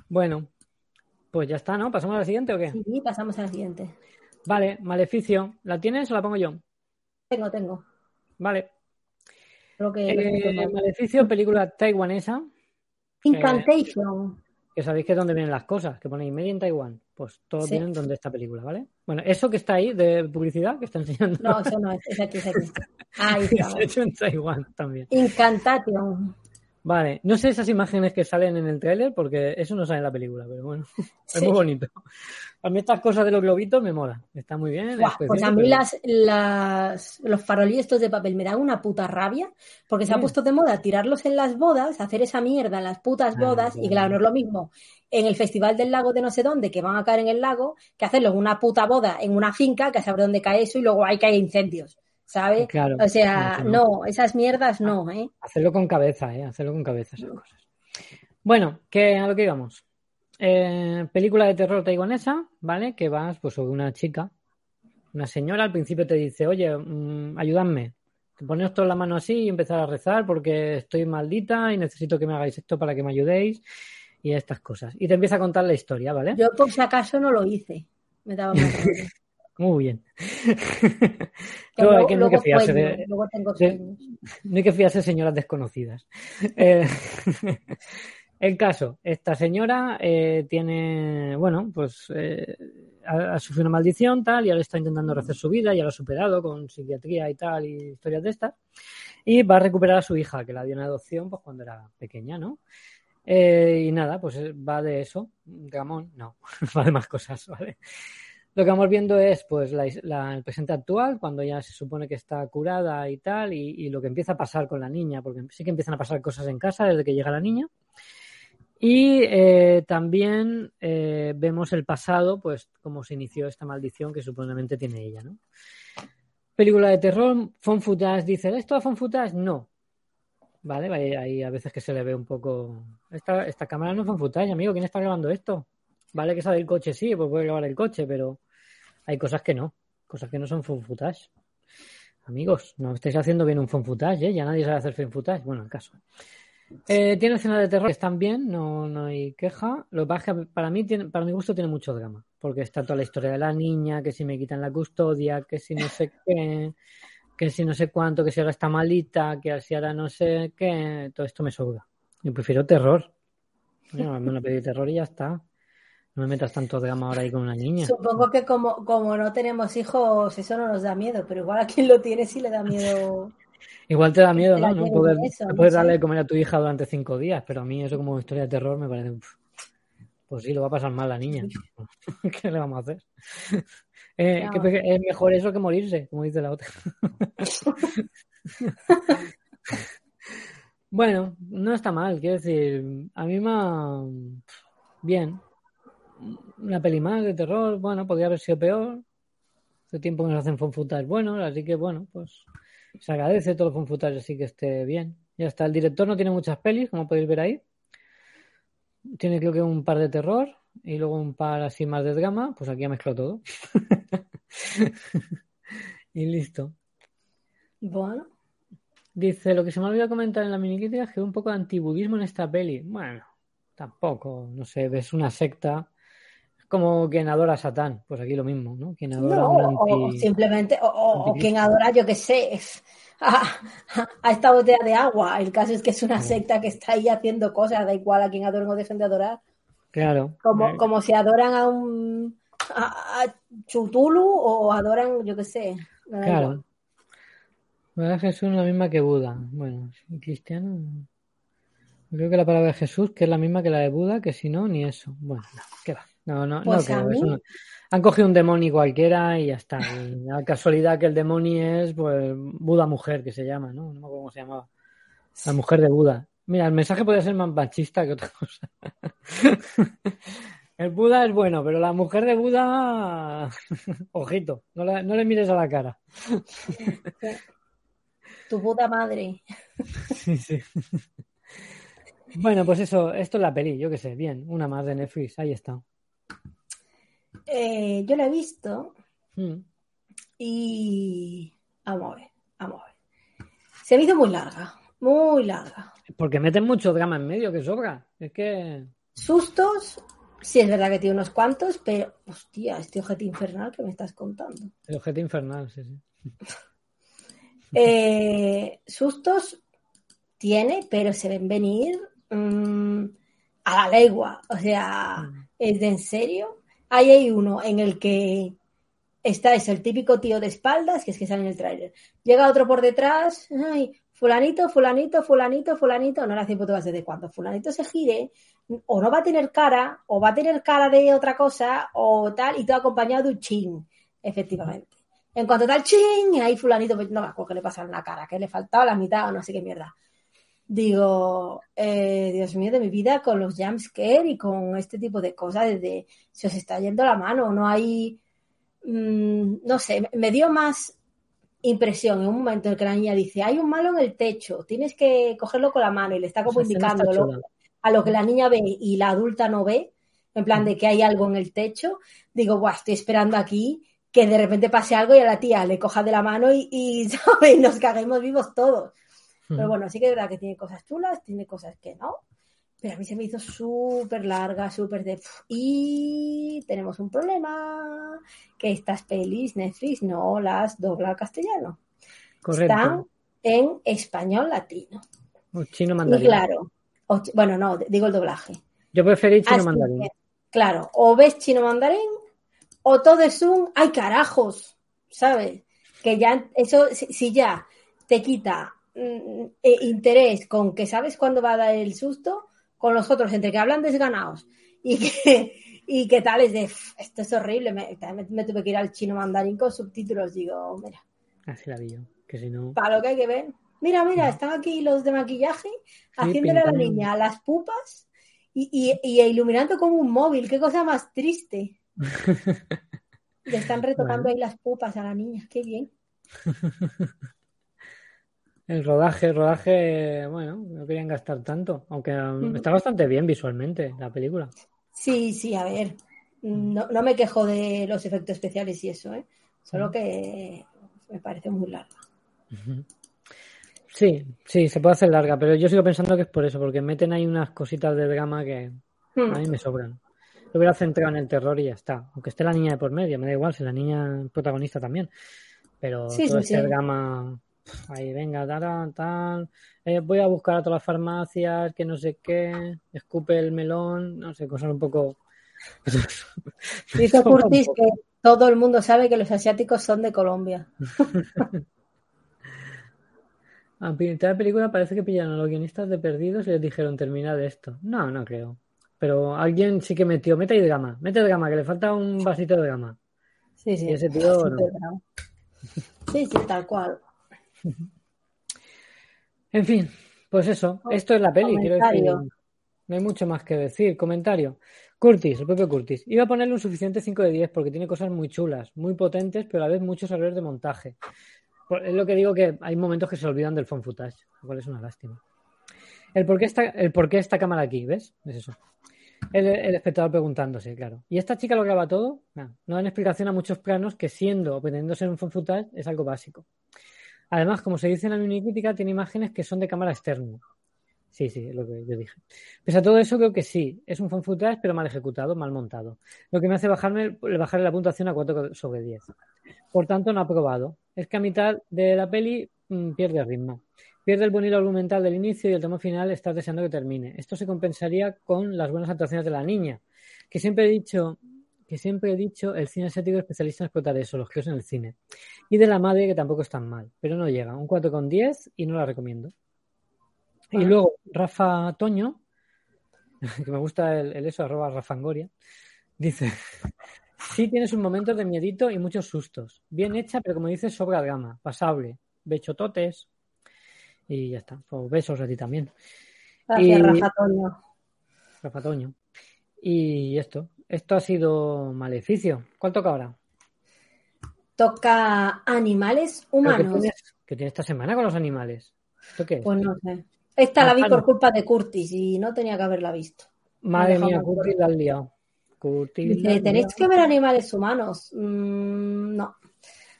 [SPEAKER 7] bueno, pues ya está, ¿no? ¿Pasamos a la siguiente o qué?
[SPEAKER 3] Sí, pasamos a la siguiente.
[SPEAKER 7] Vale, Maleficio. ¿La tienes o la pongo yo?
[SPEAKER 3] Tengo, tengo.
[SPEAKER 7] Vale.
[SPEAKER 3] Creo que
[SPEAKER 7] Eh, Maleficio, película taiwanesa.
[SPEAKER 3] Incantation.
[SPEAKER 7] Que sabéis que es donde vienen las cosas, que ponéis media en Taiwán. Pues todo
[SPEAKER 3] Sí.
[SPEAKER 7] viene donde esta película, ¿vale? Bueno, eso que está ahí de publicidad, que está enseñando,
[SPEAKER 3] No, eso no es, aquí, es aquí. Ahí
[SPEAKER 7] es
[SPEAKER 3] estamos.
[SPEAKER 7] hecho en Taiwán también.
[SPEAKER 3] Incantation.
[SPEAKER 7] Vale, no sé esas imágenes que salen en el tráiler porque eso no sale en la película, pero bueno, es muy bonito. A mí estas cosas de los globitos me mola, está muy bien.
[SPEAKER 3] Buah,
[SPEAKER 7] es
[SPEAKER 3] pues a mí
[SPEAKER 7] pero-
[SPEAKER 3] las, las, los farolillos de papel me dan una puta rabia porque se ha
[SPEAKER 7] Mm.
[SPEAKER 3] puesto de moda tirarlos en las bodas, hacer esa mierda en las putas
[SPEAKER 7] Ah,
[SPEAKER 3] bodas y
[SPEAKER 7] claro,
[SPEAKER 3] no es lo mismo en el festival del lago de no sé dónde que van a caer en el lago que hacerlo en una puta boda en una finca que saber dónde cae eso y luego hay que hay incendios. ¿sabes?
[SPEAKER 7] Claro,
[SPEAKER 3] o sea,
[SPEAKER 7] no,
[SPEAKER 3] no, esas mierdas no, ¿eh?
[SPEAKER 7] Hacerlo con cabeza, ¿eh? Hacerlo con cabeza esas cosas. Bueno, que a lo que íbamos. Eh, película de terror taiwanesa, ¿vale? Que vas pues sobre una chica, una señora, al principio te dice, oye, mmm, ayúdame. Te pones toda la mano así y empezar a rezar porque estoy maldita y necesito que me hagáis esto para que me ayudéis y estas cosas. Y te empieza a contar la historia, ¿vale?
[SPEAKER 3] Yo por si acaso no lo hice. Me daba más
[SPEAKER 7] Muy bien. No,
[SPEAKER 3] luego,
[SPEAKER 7] hay que, no hay que fiarse
[SPEAKER 3] sueño,
[SPEAKER 7] de,
[SPEAKER 3] luego tengo
[SPEAKER 7] de- no hay que fiarse de señoras desconocidas. Eh, el caso, esta señora eh, tiene, bueno, pues eh, ha, ha sufrido una maldición tal y ahora está intentando rehacer su vida, ya lo ha superado con psiquiatría y tal y historias de estas y va a recuperar a su hija que la dio en adopción pues cuando era pequeña, ¿no? Eh, y nada, pues eh, va de eso. Ramón, no, va de más cosas, ¿vale? Lo que vamos viendo es pues la, la- el presente actual, cuando ya se supone que está curada y tal, y, lo que empieza a pasar con la niña, porque sí que empiezan a pasar cosas en casa desde que llega la niña. Y eh, también vemos el pasado, pues cómo se inició esta maldición que supuestamente tiene ella, ¿no? Película de terror, Fon Footage dice, ¿esto es Fon Footage? No. Vale, hay, hay a veces que se le ve un poco. Esta, esta cámara no es Fon Footage, amigo, ¿quién está grabando esto? Vale que sale el coche, sí, pues puede grabar el coche, pero hay cosas que no, cosas que no son Footage. Amigos, no estáis haciendo bien un Fon Footage, ¿eh? Ya nadie sabe hacer Fon Footage, bueno, el caso. Eh, tiene escenas de terror que están bien, no, no hay queja. Lo que pasa es que para mí, tiene, para mi gusto, tiene mucho drama. Porque está toda la historia de la niña, que si me quitan la custodia, que si no sé qué, que si no sé cuánto, que si ahora está malita, que si ahora no sé qué. Todo esto me sobra. Yo prefiero terror. Bueno, me lo pedí terror y ya está. No me metas tanto drama ahora ahí con una niña.
[SPEAKER 3] Supongo que como, como no tenemos hijos, eso no nos da miedo, pero igual a quien lo tiene sí le da miedo.
[SPEAKER 7] Igual te da miedo, ¿no? No poder,
[SPEAKER 3] eso,
[SPEAKER 7] no
[SPEAKER 3] no sé.
[SPEAKER 7] darle de comer a tu hija durante cinco días, pero a mí eso como historia de terror me parece... uf, Pues sí, lo va a pasar mal la niña. ¿Qué le vamos a hacer? Eh, que es mejor eso que morirse, como dice la otra. bueno, no está mal, quiero decir, a mí me ha... Bien. Una peli más de terror, bueno, podría haber sido peor. Hace tiempo que nos hacen fonfutas buenos, así que bueno, pues se agradece todo el fonfutas así que esté bien. Ya está, el director no tiene muchas pelis, como podéis ver ahí. Tiene creo que un par de terror y luego un par así más de drama, pues aquí ha mezclado todo. y listo.
[SPEAKER 3] Bueno,
[SPEAKER 7] Dice, lo que se me ha olvidado comentar en la mini crítica es que un poco de antibudismo en esta peli. Bueno, tampoco, no sé, ves una secta. Como quien adora a Satán, pues aquí lo mismo, ¿no? Quien adora
[SPEAKER 3] no,
[SPEAKER 7] un
[SPEAKER 3] o simplemente, o, o- o
[SPEAKER 7] anticristo.
[SPEAKER 3] quien adora, yo qué sé, a, a esta botella de agua. El caso es que es una secta que está ahí haciendo cosas, da igual a quien adoren o dejen de adorar.
[SPEAKER 7] Claro.
[SPEAKER 3] Como,
[SPEAKER 7] eh,
[SPEAKER 3] como si adoran a un a, a Chutulu o adoran, yo qué sé.
[SPEAKER 7] Claro. ¿Verdad Jesús es la misma que Buda? Bueno, cristiano. Creo que la palabra de Jesús, que es la misma que la de Buda, que si no, ni eso. Bueno, no, ¿qué va? No, no,
[SPEAKER 3] Pues
[SPEAKER 7] no creo.
[SPEAKER 3] mí-
[SPEAKER 7] eso no. Han cogido un demonio cualquiera y ya está. Y la casualidad que el demonio es, pues, Buda mujer, que se llama, ¿no? No me acuerdo cómo se llamaba. La mujer de Buda. Mira, el mensaje podría ser más machista que otra cosa. El Buda es bueno, pero la mujer de Buda, ojito, no le, no le mires a la cara.
[SPEAKER 3] Tu puta madre.
[SPEAKER 7] Sí, sí. Bueno, pues eso, esto es la peli, yo qué sé, bien, una más de Netflix, ahí está.
[SPEAKER 3] Eh, yo la he visto
[SPEAKER 7] Mm.
[SPEAKER 3] y vamos a ver, vamos a ver. Se me hizo muy larga, muy larga.
[SPEAKER 7] Porque meten mucho drama en medio que sobra. Es que.
[SPEAKER 3] Sustos, sí es verdad que tiene unos cuantos, pero hostia, este ojete infernal que me estás contando.
[SPEAKER 7] El objeto infernal, sí, sí.
[SPEAKER 3] Eh, sustos tiene, pero se ven venir mm, a la legua. O sea, es de en serio. Ahí hay uno en el que está es el típico tío de espaldas, que es que sale en el tráiler. Llega otro por detrás, ay, fulanito, fulanito, fulanito, fulanito, no le hace puto base de cuando fulanito se gire, o no va a tener cara, o va a tener cara de otra cosa, o tal, y todo acompañado de un chin, efectivamente. En cuanto tal ching, ahí fulanito, pues, no me acuerdo qué le pasa en la cara, que le faltaba la mitad o no sé qué mierda. Digo, eh, Dios mío de mi vida, con los jumpscare y con este tipo de cosas, desde se os está yendo la mano, no hay, mm, no sé, me dio más impresión en un momento en el que la niña dice, hay un malo en el techo, tienes que cogerlo con la mano y le está como
[SPEAKER 7] Esa está
[SPEAKER 3] indicándolo
[SPEAKER 7] chula.
[SPEAKER 3] a lo que la niña ve y la adulta no ve, en plan de que hay algo en el techo, digo, Buah, estoy esperando aquí que de repente pase algo y a la tía le coja de la mano y, y, ¿sabes? nos caguemos vivos todos. Pero bueno, sí que es verdad que tiene cosas chulas, tiene cosas que no. Pero a mí se me hizo súper larga, súper de... Y tenemos un problema, que estas pelis Netflix no las dobla al castellano.
[SPEAKER 7] Correcto.
[SPEAKER 3] Están en español latino.
[SPEAKER 7] O chino
[SPEAKER 3] Y
[SPEAKER 7] mandarín.
[SPEAKER 3] claro, o ch- bueno, no, digo el doblaje.
[SPEAKER 7] Yo preferí chino
[SPEAKER 3] Así
[SPEAKER 7] mandarín.
[SPEAKER 3] que, claro, o ves chino mandarín o todo es un ¡ay carajos! ¿Sabes? Que ya, eso, si, si ya te quita mm, eh, interés con que sabes cuándo va a dar el susto, con los otros, entre que hablan desganados y que, y que tal es de "Ff, esto es horrible, me, tuve que ir al chino mandarín con subtítulos, digo, mira,
[SPEAKER 7] Así la vi yo. Que si no.
[SPEAKER 3] para lo que hay que ver. Mira, mira, están aquí los de maquillaje haciéndole a la niña las pupas y, y- y iluminando con un móvil. Qué cosa más triste. Le están retocando
[SPEAKER 7] Bueno.
[SPEAKER 3] ahí las pupas a la niña. Qué bien.
[SPEAKER 7] El rodaje, el rodaje, bueno, no querían gastar tanto, aunque um, está bastante bien visualmente la película.
[SPEAKER 3] Sí, sí, a ver. No, no me quejo de los efectos especiales y eso, ¿eh? Solo que me parece muy larga.
[SPEAKER 7] Sí, sí, se puede hacer larga, pero yo sigo pensando que es por eso, porque meten ahí unas cositas de drama que
[SPEAKER 3] Hmm.
[SPEAKER 7] a mí me sobran. Yo hubiera centrado en el terror y ya está. Aunque esté la niña de por medio, me da igual si la niña es protagonista también. Pero
[SPEAKER 3] Sí,
[SPEAKER 7] todo
[SPEAKER 3] sí,
[SPEAKER 7] este
[SPEAKER 3] sí.
[SPEAKER 7] drama, ahí venga, tal, tal, eh, voy a buscar a todas las farmacias, que no sé qué, escupe el melón, no sé, cosas un poco...
[SPEAKER 3] Dice Curtis que todo el mundo sabe que los asiáticos son de Colombia.
[SPEAKER 7] A mitad de película parece que pillaron a los guionistas de perdidos y les dijeron terminad esto. No, no creo. Pero alguien sí que metió, mete ahí drama, mete drama, que le falta un vasito de drama.
[SPEAKER 3] Sí, sí.
[SPEAKER 7] Y ese tío,
[SPEAKER 3] Sí,
[SPEAKER 7] no.
[SPEAKER 3] pero- sí, sí, tal cual.
[SPEAKER 7] En fin, pues eso, esto es la peli, quiero decir. No hay mucho más que decir. Comentario. Curtis, el propio Curtis. Iba a ponerle un suficiente 5 de 10 porque tiene cosas muy chulas, muy potentes, pero a la vez muchos errores de montaje. Es lo que digo que hay momentos que se olvidan del phone footage, lo cual es una lástima. El por qué está, el por qué esta cámara aquí, ¿ves? Es eso. El, el espectador preguntándose, claro. ¿Y esta chica lo graba todo? No, no dan explicación a muchos planos que siendo o pretendiendo ser un phone footage es algo básico. Además, como se dice en la mini crítica, tiene imágenes que son de cámara externa. Sí, sí, es lo que yo dije. Pese a todo eso, creo que sí. Es un fan footage, pero mal ejecutado, mal montado. Lo que me hace bajarme, bajarle la puntuación a 4 sobre 10. Por tanto, no ha probado. Es que a mitad de la peli mm, pierde ritmo. Pierde el bonito argumental del inicio y el tema final estás deseando que termine. Esto se compensaría con las buenas actuaciones de la niña. Que siempre he dicho, que siempre he dicho, el cine asiático es especialista en explotar eso, los creos en el cine. Y de la madre, que tampoco es tan mal. Pero no llega. Un 4 con 10 y no la recomiendo. Y luego Rafa Toño, que me gusta el, el eso, arroba Rafangoria, dice, sí tienes un momento de miedito y muchos sustos. Bien hecha, pero como dices, sobra gama, pasable, bechototes y ya está. Pues besos a ti también,
[SPEAKER 3] Gracias,
[SPEAKER 7] Y-
[SPEAKER 3] Rafa Toño.
[SPEAKER 7] Rafa Toño. Y esto, esto ha sido Maleficio. ¿Cuál toca ahora?
[SPEAKER 3] Toca animales humanos.
[SPEAKER 7] ¿Qué tienes, qué tienes esta semana con los animales? ¿Esto qué es?
[SPEAKER 3] Pues no sé. Esta la vi
[SPEAKER 7] Ah,
[SPEAKER 3] por culpa de Curtis y no tenía que haberla visto.
[SPEAKER 7] Madre mía, Curtis la has liado. Curtis
[SPEAKER 3] Dice, tenéis que ver animales humanos. Mm, no.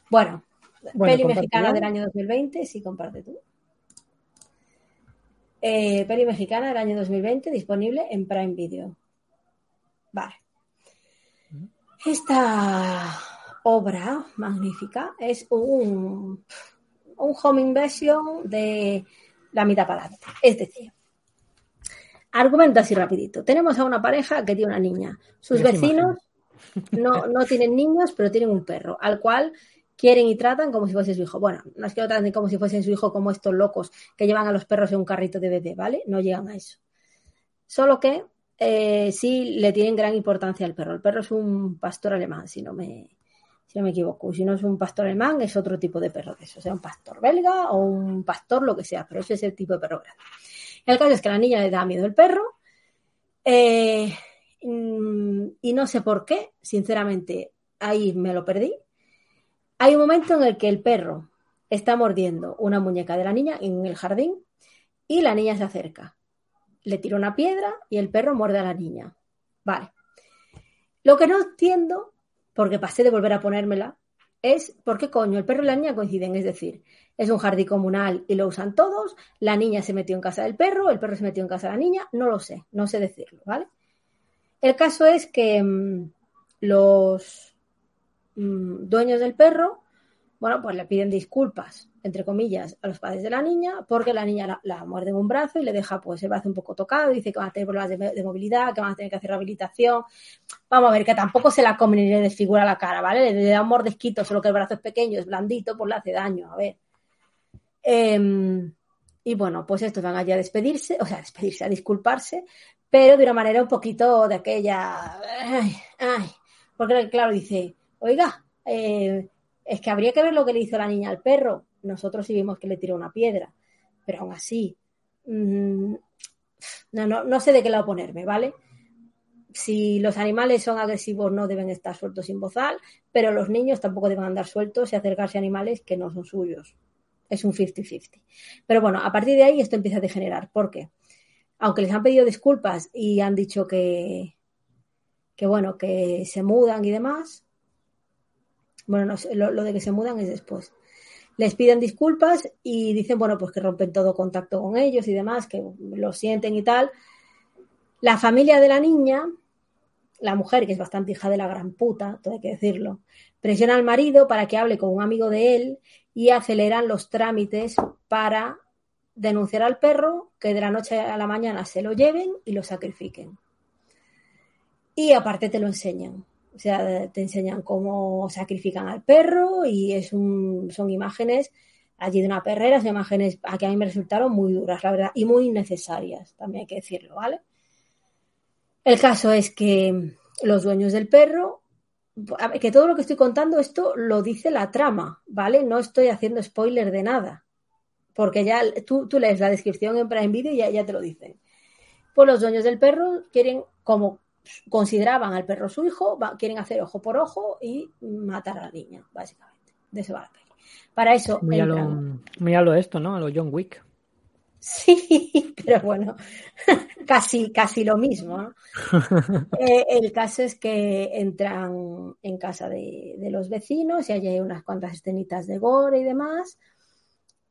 [SPEAKER 3] Bueno,
[SPEAKER 7] Bueno,
[SPEAKER 3] peli mexicana del año 2020, sí, comparte tú. Eh, peli mexicana del año 2020, disponible en Prime Video. Vale. Esta obra magnífica es un, un home invasion de la mitad para adelante. Es decir, argumento así rapidito. Tenemos a una pareja que tiene una niña. Sus vecinos no, no tienen niños, pero tienen un perro, al cual quieren y tratan como si fuese su hijo. Bueno, no es que lo traten como si fuese su hijo, como estos locos que llevan a los perros en un carrito de bebé, ¿vale? No llegan a eso. Solo que eh, sí le tienen gran importancia al perro. El perro es un pastor alemán, si no me, si no me equivoco. Si no es un pastor alemán, es otro tipo de perro de eso. sea un pastor belga o un pastor, lo que sea, pero ese es el tipo de perro grande. El caso es que a la niña le da miedo el perro. Eh, y no sé por qué, sinceramente, ahí me lo perdí. Hay un momento en el que el perro está mordiendo una muñeca de la niña en el jardín y la niña se acerca. Le tira una piedra y el perro muerde a la niña. Vale. Lo que no entiendo, porque pasé de volver a ponérmela, es por qué coño el perro y la niña coinciden. Es decir, es un jardín comunal y lo usan todos, la niña se metió en casa del perro, el perro se metió en casa de la niña, no lo sé, no sé decirlo, ¿vale? El caso es que mmm, los mmm, dueños del perro, bueno, pues le piden disculpas, entre comillas, a los padres de la niña, porque la niña la, muerde en un brazo y le deja pues el brazo un poco tocado, dice que van a tener problemas de, de, movilidad, que van a tener que hacer rehabilitación. Vamos a ver, que tampoco se la comen y le desfigura la cara, ¿vale? Le da un mordisquito, solo que el brazo es pequeño, es blandito, pues le hace daño, a ver. Eh, y bueno, pues estos van allí a despedirse, o sea, a despedirse, a disculparse, pero de una manera un poquito de aquella. Ay, ay, porque claro, dice, oiga, eh, es que habría que ver lo que le hizo la niña al perro. Nosotros sí vimos que le tiró una piedra, pero aún así, mmm, no, no, no sé de qué lado ponerme, ¿vale? Si los animales son agresivos no deben estar sueltos sin bozal, pero los niños tampoco deben andar sueltos y acercarse a animales que no son suyos es un 50-50. Pero bueno, a partir de ahí esto empieza a degenerar. ¿Por qué? Aunque les han pedido disculpas y han dicho que, que bueno, que se mudan y demás. Bueno, no, lo, lo, de que se mudan es después. Les piden disculpas y dicen, bueno, pues que rompen todo contacto con ellos y demás, que lo sienten y tal. La familia de la niña, la mujer, que es bastante hija de la gran puta, todo hay que decirlo, presiona al marido para que hable con un amigo de él y aceleran los trámites para denunciar al perro, que de la noche a la mañana se lo lleven y lo sacrifiquen. Y aparte te lo enseñan. O sea, te enseñan cómo sacrifican al perro y es un, son imágenes allí de una perrera, son imágenes a que a mí me resultaron muy duras, la verdad, y muy innecesarias, también hay que decirlo, ¿vale? El caso es que los dueños del perro que todo lo que estoy contando, esto lo dice la trama, ¿vale? No estoy haciendo spoiler de nada. Porque ya tú, tú lees la descripción en Prime Video y ya, ya te lo dicen. Pues los dueños del perro quieren, como consideraban al perro su hijo, va, quieren hacer ojo por ojo y matar a la niña, básicamente. De eso va la peli. Para eso.
[SPEAKER 7] Muy a, lo, muy a lo esto, ¿no? A lo John Wick.
[SPEAKER 3] Sí, pero bueno, casi, casi lo mismo. ¿no? eh, el caso es que entran en casa de, de, los vecinos y hay unas cuantas escenitas de gore y demás.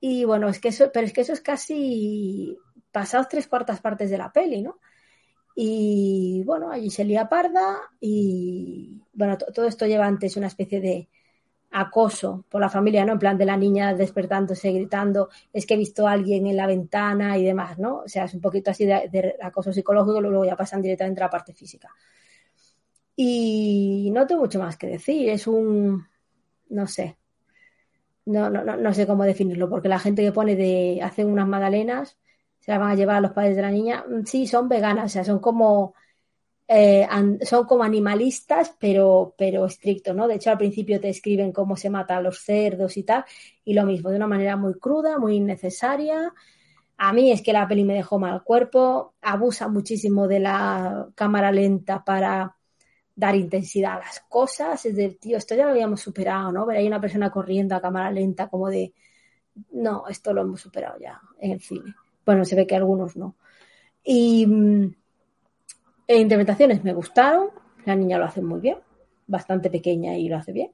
[SPEAKER 3] Y bueno, es que eso, pero es que eso es casi pasados tres cuartas partes de la peli, ¿no? Y bueno, allí se lía parda y bueno, todo esto lleva antes una especie de, acoso por la familia, ¿no? En plan de la niña despertándose, gritando, es que he visto a alguien en la ventana y demás, ¿no? O sea, es un poquito así de, acoso psicológico, luego ya pasan directamente a la parte física. Y no tengo mucho más que decir, es un, no sé, no, no, no sé cómo definirlo, porque la gente que pone de, hacen unas magdalenas, se las van a llevar a los padres de la niña, sí, son veganas, o sea, son como eh, son como animalistas, pero, pero estrictos, ¿no? De hecho, al principio te escriben cómo se mata a los cerdos y tal, y lo mismo, de una manera muy cruda, muy innecesaria. A mí es que la peli me dejó mal cuerpo, abusa muchísimo de la cámara lenta para dar intensidad a las cosas. Es del tío, esto ya lo habíamos superado, ¿no? Ver ahí una persona corriendo a cámara lenta, como de no, esto lo hemos superado ya en el cine. Bueno, se ve que algunos no. Y e interpretaciones me gustaron, la niña lo hace muy bien, bastante pequeña y lo hace bien.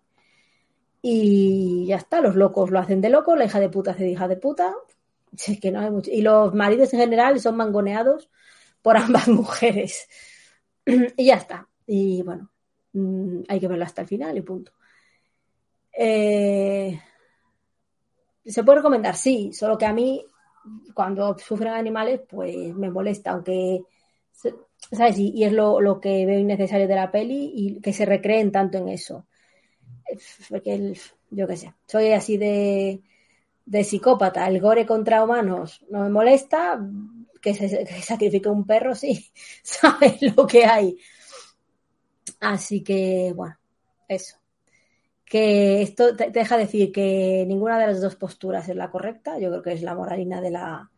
[SPEAKER 3] Y ya está, los locos lo hacen de loco, la hija de puta hace de hija de puta. Es que no hay mucho. Y los maridos en general son mangoneados por ambas mujeres. y ya está. Y bueno, mm, hay que verla hasta el final y punto. Eh, ¿Se puede recomendar? Sí, solo que a mí, cuando sufren animales, pues me molesta, aunque ¿sabes? Y, es lo, lo, que veo innecesario de la peli y que se recreen tanto en eso. Porque, el, yo qué sé, soy así de, de psicópata. El gore contra humanos no me molesta, que se que sacrifique un perro, sí, sabes lo que hay. Así que, bueno, eso. Que esto te deja decir que ninguna de las dos posturas es la correcta. Yo creo que es la moralina de la,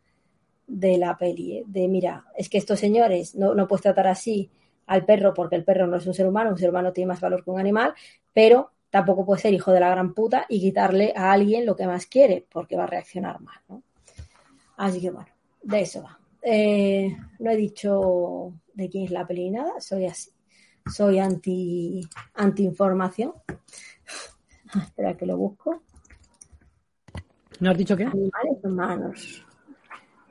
[SPEAKER 3] de la peli, ¿eh? de mira, es que estos señores no, no puedes tratar así al perro porque el perro no es un ser humano, un ser humano tiene más valor que un animal, pero tampoco puede ser hijo de la gran puta y quitarle a alguien lo que más quiere, porque va a reaccionar mal, ¿no? Así que bueno, de eso va. Eh, no he dicho de quién es la peli ni nada, soy así. Soy anti, anti información. Espera que lo busco.
[SPEAKER 7] ¿No has dicho qué?
[SPEAKER 3] Animales humanos.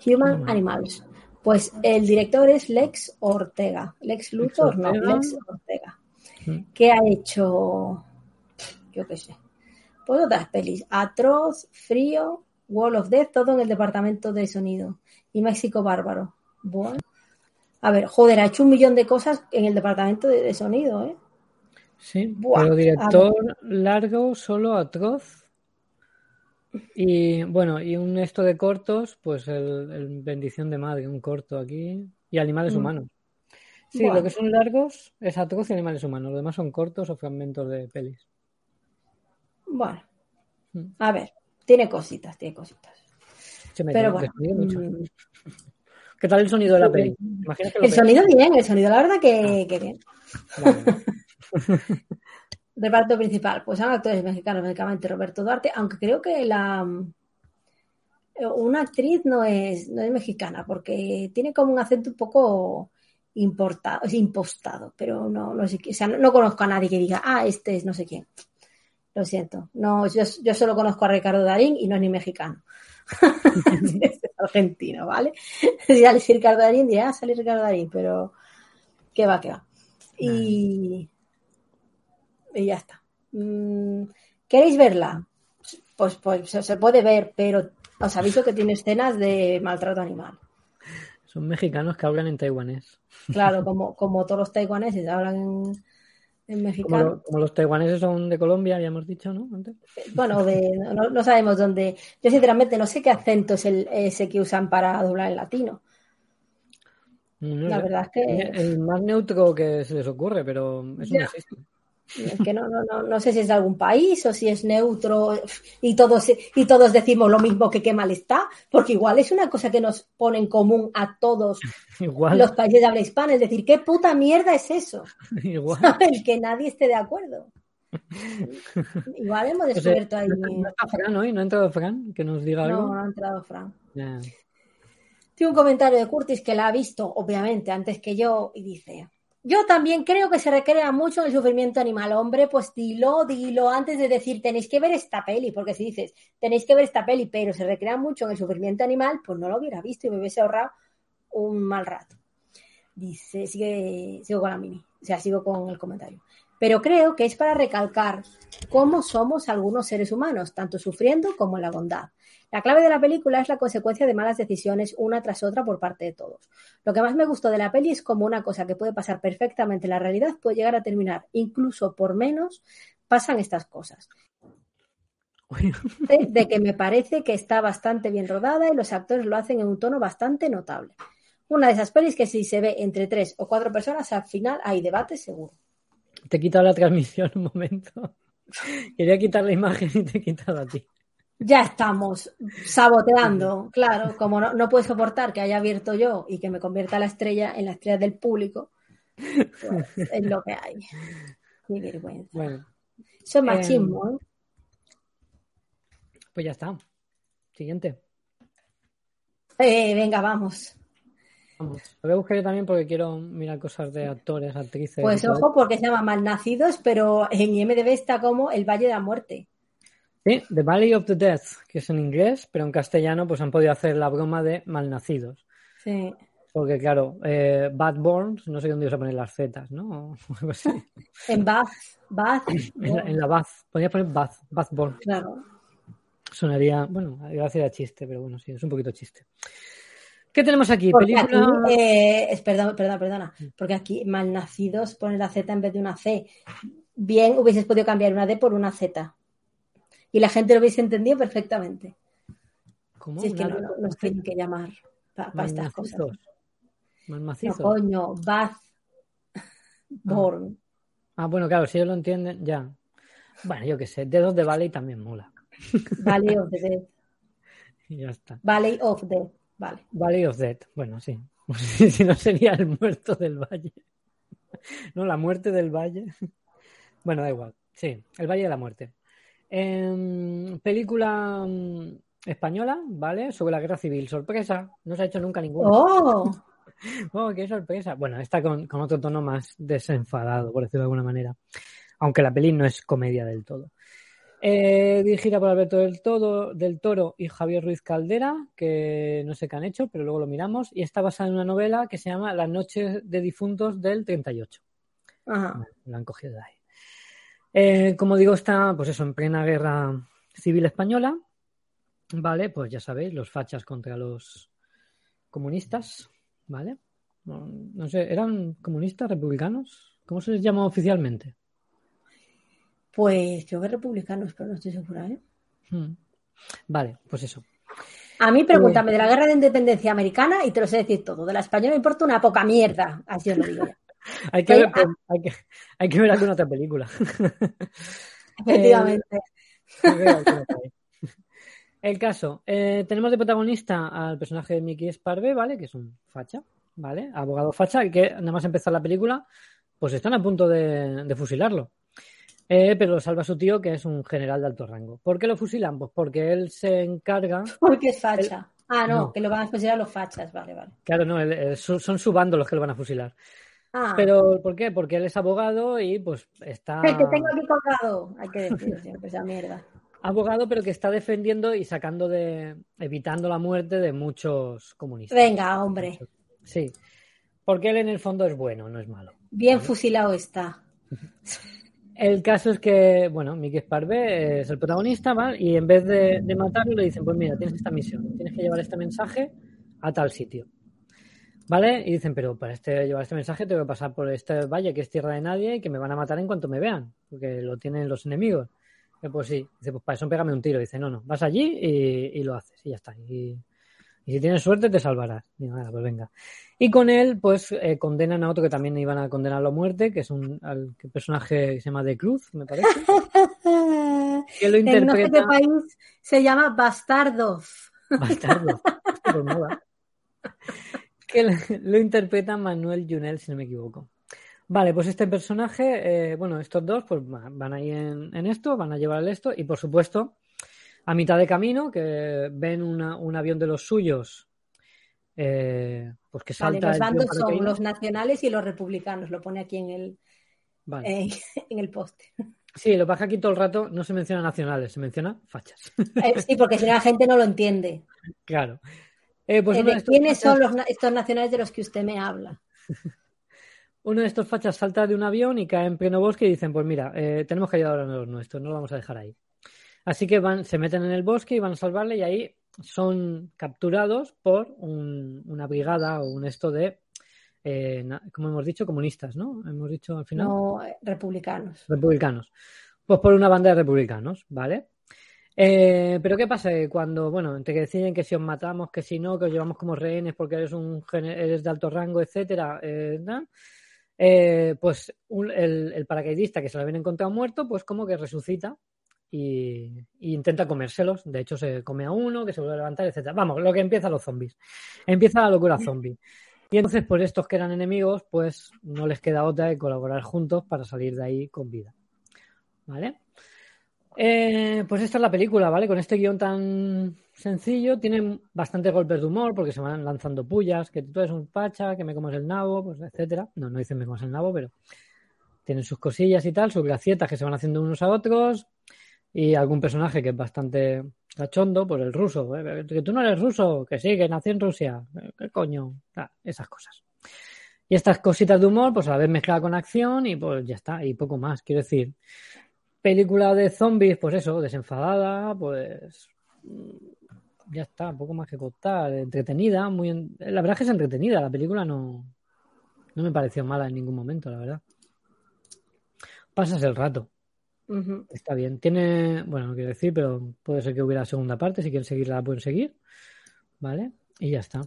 [SPEAKER 3] Human Animals. Pues el director es Lex Ortega. Lex Luthor, no,
[SPEAKER 7] Ortega.
[SPEAKER 3] Lex Ortega.
[SPEAKER 7] Mm.
[SPEAKER 3] ¿Qué ha hecho? Yo qué sé. Pues otras pelis. Atroz, Frío, Wall of Death, todo en el departamento de sonido. Y México Bárbaro. Bueno. A ver, joder, ha hecho un millón de cosas en el departamento de, de sonido, ¿eh?
[SPEAKER 7] Sí,
[SPEAKER 3] Buah,
[SPEAKER 7] pero director largo, solo atroz. Y bueno, y un esto de cortos, pues el, el Bendición de Madre, un corto aquí. Y Animales
[SPEAKER 3] Mm.
[SPEAKER 7] Humanos. Sí,
[SPEAKER 3] Buah.
[SPEAKER 7] lo que son largos es atroz y Animales Humanos. Lo demás son cortos o fragmentos de pelis.
[SPEAKER 3] Bueno.
[SPEAKER 7] Mm.
[SPEAKER 3] A ver, tiene cositas, tiene cositas.
[SPEAKER 7] Se me
[SPEAKER 3] Pero bueno.
[SPEAKER 7] mucho. ¿Qué tal el sonido de la peli?
[SPEAKER 3] El sonido bien, el sonido la verdad que, que bien.
[SPEAKER 7] Vale.
[SPEAKER 3] Reparto principal, pues son actores mexicanos, básicamente Roberto Duarte, aunque creo que la eh, una actriz no es, no es mexicana, porque tiene como un acento un poco importado, es impostado, pero no, no sé, qué- o sea, no, no conozco a nadie que diga, ah, este es no sé quién. Lo siento. No, yo, yo solo conozco a Ricardo Darín y no es ni mexicano. es argentino, ¿vale? Si al decir Ricardo Darín, dirá, ah, sale Ricardo Darín, pero que va, que va. Y, y ya está. Mm, ¿Queréis verla? Pues, pues se, puede ver, pero os aviso que tiene escenas de maltrato animal.
[SPEAKER 7] Son mexicanos que hablan en taiwanés.
[SPEAKER 3] Claro, como, como todos los taiwaneses hablan en, en
[SPEAKER 7] Como,
[SPEAKER 3] mexicano.
[SPEAKER 7] lo- como los taiwaneses son de Colombia, ya hemos dicho, ¿no? Antes.
[SPEAKER 3] Bueno, de, no, no sabemos dónde. Yo sinceramente no sé qué acento es el, ese que usan para doblar en latino.
[SPEAKER 7] No
[SPEAKER 3] La verdad es que,
[SPEAKER 7] El más neutro que se les ocurre, pero eso
[SPEAKER 3] Ya.
[SPEAKER 7] no existe.
[SPEAKER 3] Es que no, no, no, no sé si es de algún país o si es neutro y todos, y todos decimos lo mismo que qué mal está, porque igual es una cosa que nos pone en común a todos
[SPEAKER 7] Igual,
[SPEAKER 3] los países de habla hispana, es decir, ¿qué puta mierda es eso?
[SPEAKER 7] igual.
[SPEAKER 3] El que nadie esté de acuerdo. Igual hemos
[SPEAKER 7] O sea,
[SPEAKER 3] descubierto ahí.
[SPEAKER 7] no, no está Fran hoy, no ha entrado Fran, que nos diga
[SPEAKER 3] No,
[SPEAKER 7] algo.
[SPEAKER 3] no ha entrado Fran. Tiene un comentario de Curtis que la ha visto, obviamente, antes que yo, y dice: Yo también creo que se recrea mucho en el sufrimiento animal. Hombre, pues dilo, dilo antes de decir tenéis que ver esta peli, porque si dices tenéis que ver esta peli, pero se recrea mucho en el sufrimiento animal, pues no lo hubiera visto y me hubiese ahorrado un mal rato. Dice, sigue, sigo con la mini, o sea, sigo con el comentario. Pero creo que es para recalcar cómo somos algunos seres humanos, tanto sufriendo como en la bondad. La clave de la película es la consecuencia de malas decisiones una tras otra por parte de todos. Lo que más me gustó de la peli es como una cosa que puede pasar perfectamente en la realidad puede llegar a terminar, incluso por menos pasan estas cosas. De, de que me parece que está bastante bien rodada y los actores lo hacen en un tono bastante notable. Una de esas pelis que si se ve entre tres o cuatro personas, al final hay debate seguro.
[SPEAKER 7] Te he quitado la transmisión un momento. Quería quitar la imagen y te he quitado a ti.
[SPEAKER 3] Ya estamos saboteando, claro, como no, no puedo soportar que haya abierto yo y que me convierta la estrella en la estrella del público, pues es lo que hay. Qué vergüenza.
[SPEAKER 7] Bueno,
[SPEAKER 3] Eso es machismo, ¿eh?
[SPEAKER 7] pues ya está. Siguiente.
[SPEAKER 3] Eh, venga, vamos.
[SPEAKER 7] Vamos. Lo voy a buscar yo también porque quiero mirar cosas de actores, actrices.
[SPEAKER 3] Pues ojo, porque se llama Malnacidos, pero en IMDB está como El Valle de la Muerte.
[SPEAKER 7] Sí, The Valley of the Death, que es en inglés, pero en castellano pues han podido hacer la broma de malnacidos.
[SPEAKER 3] Sí.
[SPEAKER 7] Porque claro, eh, Bad Borns, no sé dónde ibas a poner las zetas, ¿no?
[SPEAKER 3] En Bath, Bath,
[SPEAKER 7] En la, en la Bath, podrías poner Bath, Bath Born.
[SPEAKER 3] claro.
[SPEAKER 7] Sonaría, bueno, gracias a chiste, pero bueno, sí, es un poquito chiste. ¿Qué tenemos aquí?
[SPEAKER 3] Porque
[SPEAKER 7] Película.
[SPEAKER 3] aquí, eh, perdón, perdón, perdona, porque aquí Malnacidos pone la Z en vez de una C. Bien hubieses podido cambiar una D por una Z. Y la gente lo hubiese entendido perfectamente.
[SPEAKER 7] ¿Cómo?
[SPEAKER 3] Si es que no, no- nos tienen que llamar para estas cosas. No, coño, Bath Born.
[SPEAKER 7] Ah, bueno, claro, si ellos lo entienden, ya. Bueno, yo qué sé, Dedos de Valley también mola.
[SPEAKER 3] Valley of the Dead.
[SPEAKER 7] Y ya está.
[SPEAKER 3] Valley of the. Vale.
[SPEAKER 7] Valley of Dead. Bueno, sí. si no sería el muerto del valle. No, la muerte del valle. Bueno, da igual. Sí, El Valle de la Muerte. Em, película mm, española, ¿vale? Sobre la guerra civil. Sorpresa, no se ha hecho nunca ninguna.
[SPEAKER 3] ¡Oh!
[SPEAKER 7] Oh, qué sorpresa. Bueno, está con, con otro tono más desenfadado, por decirlo de alguna manera. Aunque la peli no es comedia del todo. Eh, dirigida por Alberto del, todo, del Toro y Javier Ruiz Caldera, que no sé qué han hecho, pero luego lo miramos. Y está basada en una novela que se llama Las noches de difuntos del 38.
[SPEAKER 3] Ajá.
[SPEAKER 7] La han cogido de ahí. Eh, como digo, está, pues eso, en plena guerra civil española. Vale, pues ya sabéis, los fachas contra los comunistas. ¿Vale? No, no sé, ¿eran comunistas, republicanos? ¿Cómo se les llama oficialmente?
[SPEAKER 3] Pues creo que republicanos, pero no estoy segura, ¿eh?
[SPEAKER 7] Hmm. Vale, pues eso.
[SPEAKER 3] A mí pregúntame de la guerra de independencia americana y te lo sé decir todo. De la española me importa una poca mierda. Así os lo digo.
[SPEAKER 7] Hay que, ver,
[SPEAKER 3] ah.
[SPEAKER 7] hay, que, hay que ver alguna otra película.
[SPEAKER 3] Efectivamente.
[SPEAKER 7] Ahí. El caso, eh, tenemos de protagonista al personaje de Mickey Sparve, ¿vale? Que es un facha, ¿vale? Abogado facha, que nada más empezar la película, pues están a punto de, de fusilarlo. Eh, pero lo salva su tío, que es un general de alto rango. ¿Por qué lo fusilan? Pues porque él se encarga.
[SPEAKER 3] Porque es facha. Ah, no,
[SPEAKER 7] No.
[SPEAKER 3] que lo van a considerar los fachas. Vale, vale.
[SPEAKER 7] Claro, no, él- él- son son su bando los que lo van a fusilar.
[SPEAKER 3] Ah,
[SPEAKER 7] Pero, ¿por qué? Porque él es abogado y pues está.
[SPEAKER 3] el que tengo aquí colgado. Hay que decir siempre esa mierda.
[SPEAKER 7] Abogado, pero que está defendiendo y sacando de. evitando la muerte de muchos comunistas.
[SPEAKER 3] Venga, hombre.
[SPEAKER 7] Sí. Porque él en el fondo es bueno, no es malo.
[SPEAKER 3] Bien fusilado está.
[SPEAKER 7] El caso es que, bueno, Mickey Sparve es el protagonista, ¿vale? Y en vez de, de matarlo, le dicen, pues mira, tienes esta misión, tienes que llevar este mensaje a tal sitio. ¿Vale? Y dicen, pero para este, llevar este mensaje tengo que pasar por este valle que es tierra de nadie y que me van a matar en cuanto me vean, porque lo tienen los enemigos. Y pues sí, dice, pues para eso pégame un tiro. Dice, no, no, vas allí y, y lo haces y ya está. Y, y si tienes suerte te salvarás. Digo, nada, pues venga. Y con él, pues eh, condenan a otro que también iban a condenarlo a muerte, que es un al- que personaje que se llama De Cruz, me parece. Que lo
[SPEAKER 3] En no sé qué
[SPEAKER 7] interpreta.
[SPEAKER 3] país se llama Bastardov.
[SPEAKER 7] Bastardo. Hostia, pues mola. Que lo, interpreta Manuel Junel, si no me equivoco. Vale, pues este personaje, eh, bueno, estos dos pues va- van ahí en, en esto, van a llevar el esto y por supuesto, a mitad de camino, que ven una- un avión de los suyos, eh, pues que
[SPEAKER 3] Vale,
[SPEAKER 7] salta
[SPEAKER 3] los
[SPEAKER 7] tío en
[SPEAKER 3] bandos son los nacionales y los republicanos. Lo pone aquí en el,
[SPEAKER 7] Vale.
[SPEAKER 3] en el poste.
[SPEAKER 7] Sí, lo que pasa aquí todo el rato no se menciona nacionales, se menciona fachas.
[SPEAKER 3] Eh, sí, porque si no la gente no lo entiende.
[SPEAKER 7] claro. Eh, pues
[SPEAKER 3] Eh,
[SPEAKER 7] de
[SPEAKER 3] ¿De
[SPEAKER 7] estos
[SPEAKER 3] ¿Quiénes
[SPEAKER 7] fachas-
[SPEAKER 3] son los, estos nacionales de los que usted me habla?
[SPEAKER 7] Uno de estos fachas salta de un avión y cae en pleno bosque y dicen, pues mira, eh, tenemos que ayudar a los nuestros, no lo vamos a dejar ahí. Así que van, se meten en el bosque y van a salvarle y ahí son capturados por un- una brigada o un esto de, eh, como hemos dicho, comunistas, ¿no? Hemos dicho al final,
[SPEAKER 3] No, republicanos.
[SPEAKER 7] republicanos. Pues por una banda de republicanos, ¿vale? Eh, pero ¿qué pasa? Cuando, bueno, entre que deciden que si os matamos, que si no, que os llevamos como rehenes porque eres un eres de alto rango, etcétera, eh, ¿no? Eh, pues un- el, el paracaidista que se lo habían encontrado muerto, pues como que resucita y, y intenta comérselos. De hecho, se come a uno, que se vuelve a levantar, etcétera. Vamos, lo que empieza los zombies. Empieza la locura zombie. Y entonces, pues estos que eran enemigos, pues no les queda otra que colaborar juntos para salir de ahí con vida. ¿Vale? Eh, pues esta es la película, ¿vale? Con este guion tan sencillo, tienen bastantes golpes de humor porque se van lanzando pullas, que tú eres un pacha, que me comes el nabo, pues etcétera. No, no dicen me comes el nabo, pero tienen sus cosillas y tal, sus gracietas que se van haciendo unos a otros y algún personaje que es bastante cachondo, pues el ruso, ¿eh? que tú no eres ruso, que sí, que nací en Rusia, Eh, ¿qué coño? Ah, esas cosas. Y estas cositas de humor, pues a la vez mezclada con acción y pues ya está, y poco más, quiero decir. Película de zombies, pues eso, desenfadada, pues mm, ya está, poco más que contar, entretenida, muy en- la verdad es que es entretenida, la película no, no me pareció mala en ningún momento, la verdad. Pasas el rato, está bien. Tiene, bueno, no quiero decir, pero puede ser que hubiera segunda parte, si quieren seguirla la pueden seguir, ¿vale? Y ya está.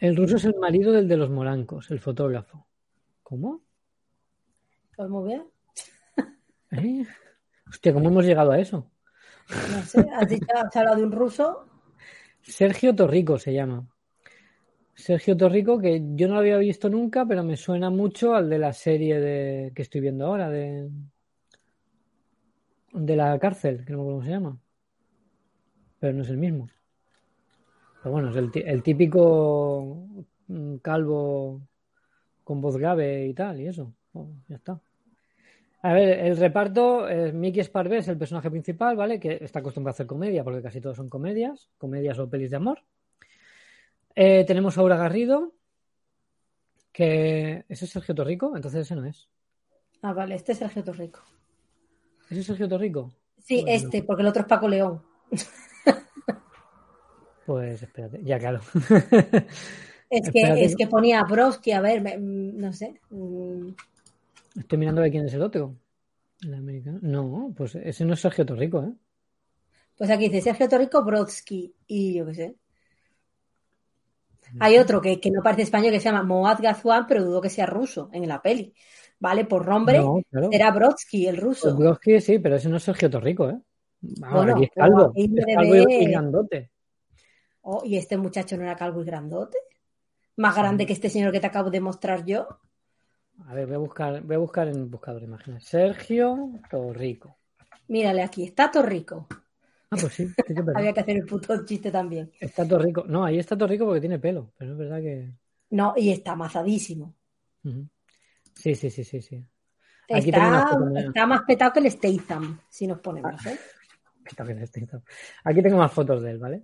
[SPEAKER 7] El ruso es el marido del de los morancos, el fotógrafo. ¿Cómo?
[SPEAKER 3] Pues muy bien.
[SPEAKER 7] ¿Eh? Hostia, ¿cómo hemos llegado a eso?
[SPEAKER 3] No sé, has, dicho, has hablado de un ruso.
[SPEAKER 7] Sergio Torrico se llama. Sergio Torrico, que yo no lo había visto nunca, pero me suena mucho al de la serie de que estoy viendo ahora, de de la cárcel, que no me acuerdo cómo se llama. Pero no es el mismo. Pero bueno, es el, típico mm, calvo con voz grave y tal, y eso. Oh, ya está. A ver, el reparto, eh, Mickey Sparvé es el personaje principal, ¿vale? Que está acostumbrado a hacer comedia, porque casi todos son comedias, comedias o pelis de amor. Eh, tenemos a Aura Garrido, que ese es Sergio Torrico, entonces ese no es.
[SPEAKER 3] Ah, vale, este es Sergio Torrico.
[SPEAKER 7] ¿Ese es Sergio Torrico?
[SPEAKER 3] Sí,
[SPEAKER 7] Bueno.
[SPEAKER 3] este, porque el otro es Paco León.
[SPEAKER 7] Pues espérate, ya claro.
[SPEAKER 3] Es que, es que ponía a Broski, a ver, me- mm, no sé.
[SPEAKER 7] Estoy mirando de quién es el otro. ¿El americano? No, pues ese no es Sergio Torrico, ¿eh?
[SPEAKER 3] Pues aquí dice Sergio Torrico Brodsky y yo qué sé. Hay otro que, que no parece español que se llama Moad Gazwan, pero dudo que sea ruso en la peli. Vale, por nombre
[SPEAKER 7] No, claro.
[SPEAKER 3] será Brodsky, el ruso.
[SPEAKER 7] Pues Brodsky sí, pero ese no es Sergio Torrico, ¿eh? Vamos,
[SPEAKER 3] Bueno,
[SPEAKER 7] aquí es calvo.
[SPEAKER 3] aquí
[SPEAKER 7] Es
[SPEAKER 3] debe
[SPEAKER 7] calvo y- grandote.
[SPEAKER 3] Oh, y este muchacho no era calvo y grandote. Más grande que este señor que te acabo de mostrar yo.
[SPEAKER 7] A ver, voy a buscar, voy a buscar en buscador de imágenes. Sergio Torrico.
[SPEAKER 3] Mírale aquí, está Torrico.
[SPEAKER 7] Ah, pues sí, que.
[SPEAKER 3] Había que hacer el puto chiste también.
[SPEAKER 7] Está Torrico. No, ahí está Torrico porque tiene pelo, pero es verdad que.
[SPEAKER 3] No, y está amazadísimo.
[SPEAKER 7] Sí, sí, sí, sí, sí. Aquí
[SPEAKER 3] Está, está más petado que el Statham, si nos ponemos, ¿eh?
[SPEAKER 7] Está bien, está bien. Aquí tengo más fotos de él, ¿vale?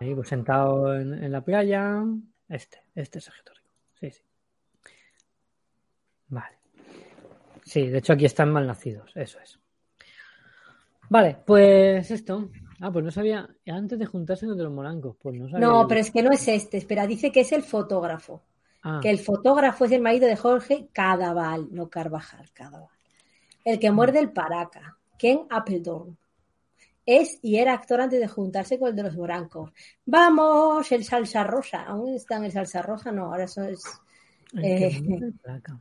[SPEAKER 7] Ahí, pues sentado en, en la playa. Este, este es Sergio Torrico. Sí, sí. Vale. Sí, de hecho aquí están mal nacidos, eso es. Vale, pues esto. Ah, pues no sabía. Antes de juntarse con los morancos, pues no sabía.
[SPEAKER 3] No, pero es que no es este. Espera, dice que es el fotógrafo.
[SPEAKER 7] Ah,
[SPEAKER 3] Que el fotógrafo es el marido de Jorge Cadaval, no Carvajal, Cadaval. El que muerde el paraca, Ken Appledorn. Es y era actor antes de juntarse con el de los morancos. Vamos, el salsa rosa. ¿Aún está en el salsa rosa? No, ahora eso es.
[SPEAKER 7] el que
[SPEAKER 3] eh,
[SPEAKER 7] muerde el placa.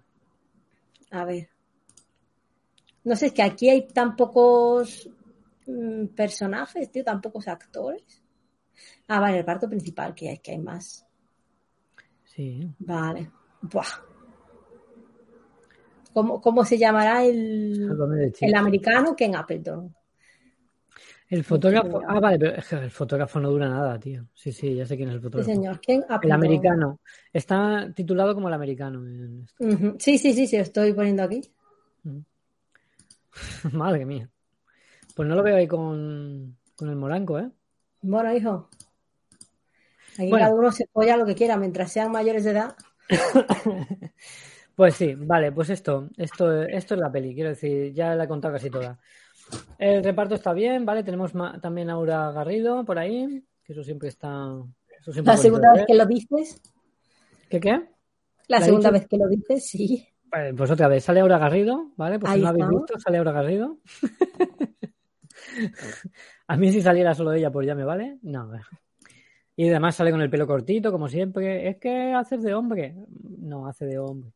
[SPEAKER 3] A ver. No sé, es que aquí hay tan pocos mm, personajes, tío, tan pocos actores. Ah, vale, el parto principal, que hay, que hay más.
[SPEAKER 7] Sí.
[SPEAKER 3] Vale. Buah. ¿Cómo, cómo se llamará el, el americano? Ken Appleton.
[SPEAKER 7] El fotógrafo. Ah, vale, pero es que el fotógrafo no dura nada, tío. Sí, sí, ya sé quién es el
[SPEAKER 3] Sí,
[SPEAKER 7] fotógrafo.
[SPEAKER 3] señor. Ken
[SPEAKER 7] El
[SPEAKER 3] Appleton.
[SPEAKER 7] americano. Está titulado como el americano. en esto.
[SPEAKER 3] Ujú. Sí, sí, sí, sí, lo estoy poniendo aquí.
[SPEAKER 7] Madre mía. Pues no lo veo ahí con, con el moranco, ¿eh?
[SPEAKER 3] Bueno, hijo. Aquí
[SPEAKER 7] Bueno.
[SPEAKER 3] cada uno se polla lo que quiera mientras sean mayores de edad.
[SPEAKER 7] Pues sí, vale, pues esto, esto, esto es la peli, quiero decir, ya la he contado casi toda. El reparto está bien, ¿vale? Tenemos también a Aura Garrido por ahí, que eso siempre está. Eso siempre
[SPEAKER 3] La segunda vez
[SPEAKER 7] ver.
[SPEAKER 3] que lo dices,
[SPEAKER 7] ¿Qué qué?
[SPEAKER 3] la
[SPEAKER 7] ¿La
[SPEAKER 3] segunda vez que lo dices, sí.
[SPEAKER 7] Pues, pues otra vez, sale Aura Garrido, ¿vale? Pues si
[SPEAKER 3] Ahí
[SPEAKER 7] no habéis
[SPEAKER 3] está.
[SPEAKER 7] visto, sale Aura Garrido. a mí si saliera solo ella, pues ya me vale. No. Y además sale con el pelo cortito, como siempre. Es que haces de hombre. No, hace de hombre.